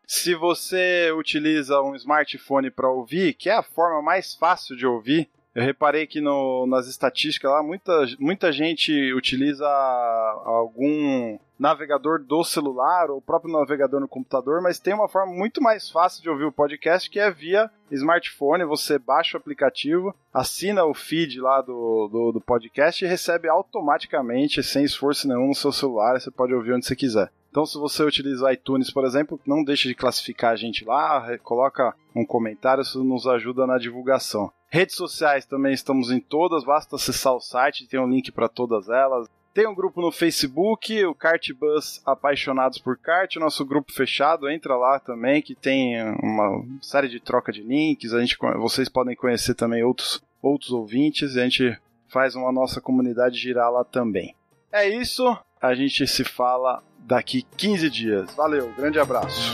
A: Se você utiliza um smartphone para ouvir, que é a forma mais fácil de ouvir, eu reparei que no, nas estatísticas lá, muita, muita gente utiliza algum navegador do celular ou o próprio navegador no computador, mas tem uma forma muito mais fácil de ouvir o podcast que é via smartphone. Você baixa o aplicativo, assina o feed lá do, do, do podcast e recebe automaticamente, sem esforço nenhum, no seu celular. Você pode ouvir onde você quiser. Então, se você utiliza iTunes, por exemplo, não deixe de classificar a gente lá, coloca um comentário, isso nos ajuda na divulgação. Redes sociais também estamos em todas, basta acessar o site, tem um link para todas elas. Tem um grupo no Facebook, o Kart Bus Apaixonados por Kart, nosso grupo fechado, entra lá também, que tem uma série de troca de links, a gente, vocês podem conhecer também outros, outros ouvintes, e a gente faz uma nossa comunidade girar lá também. É isso, a gente se fala daqui 15 dias. Valeu, grande abraço.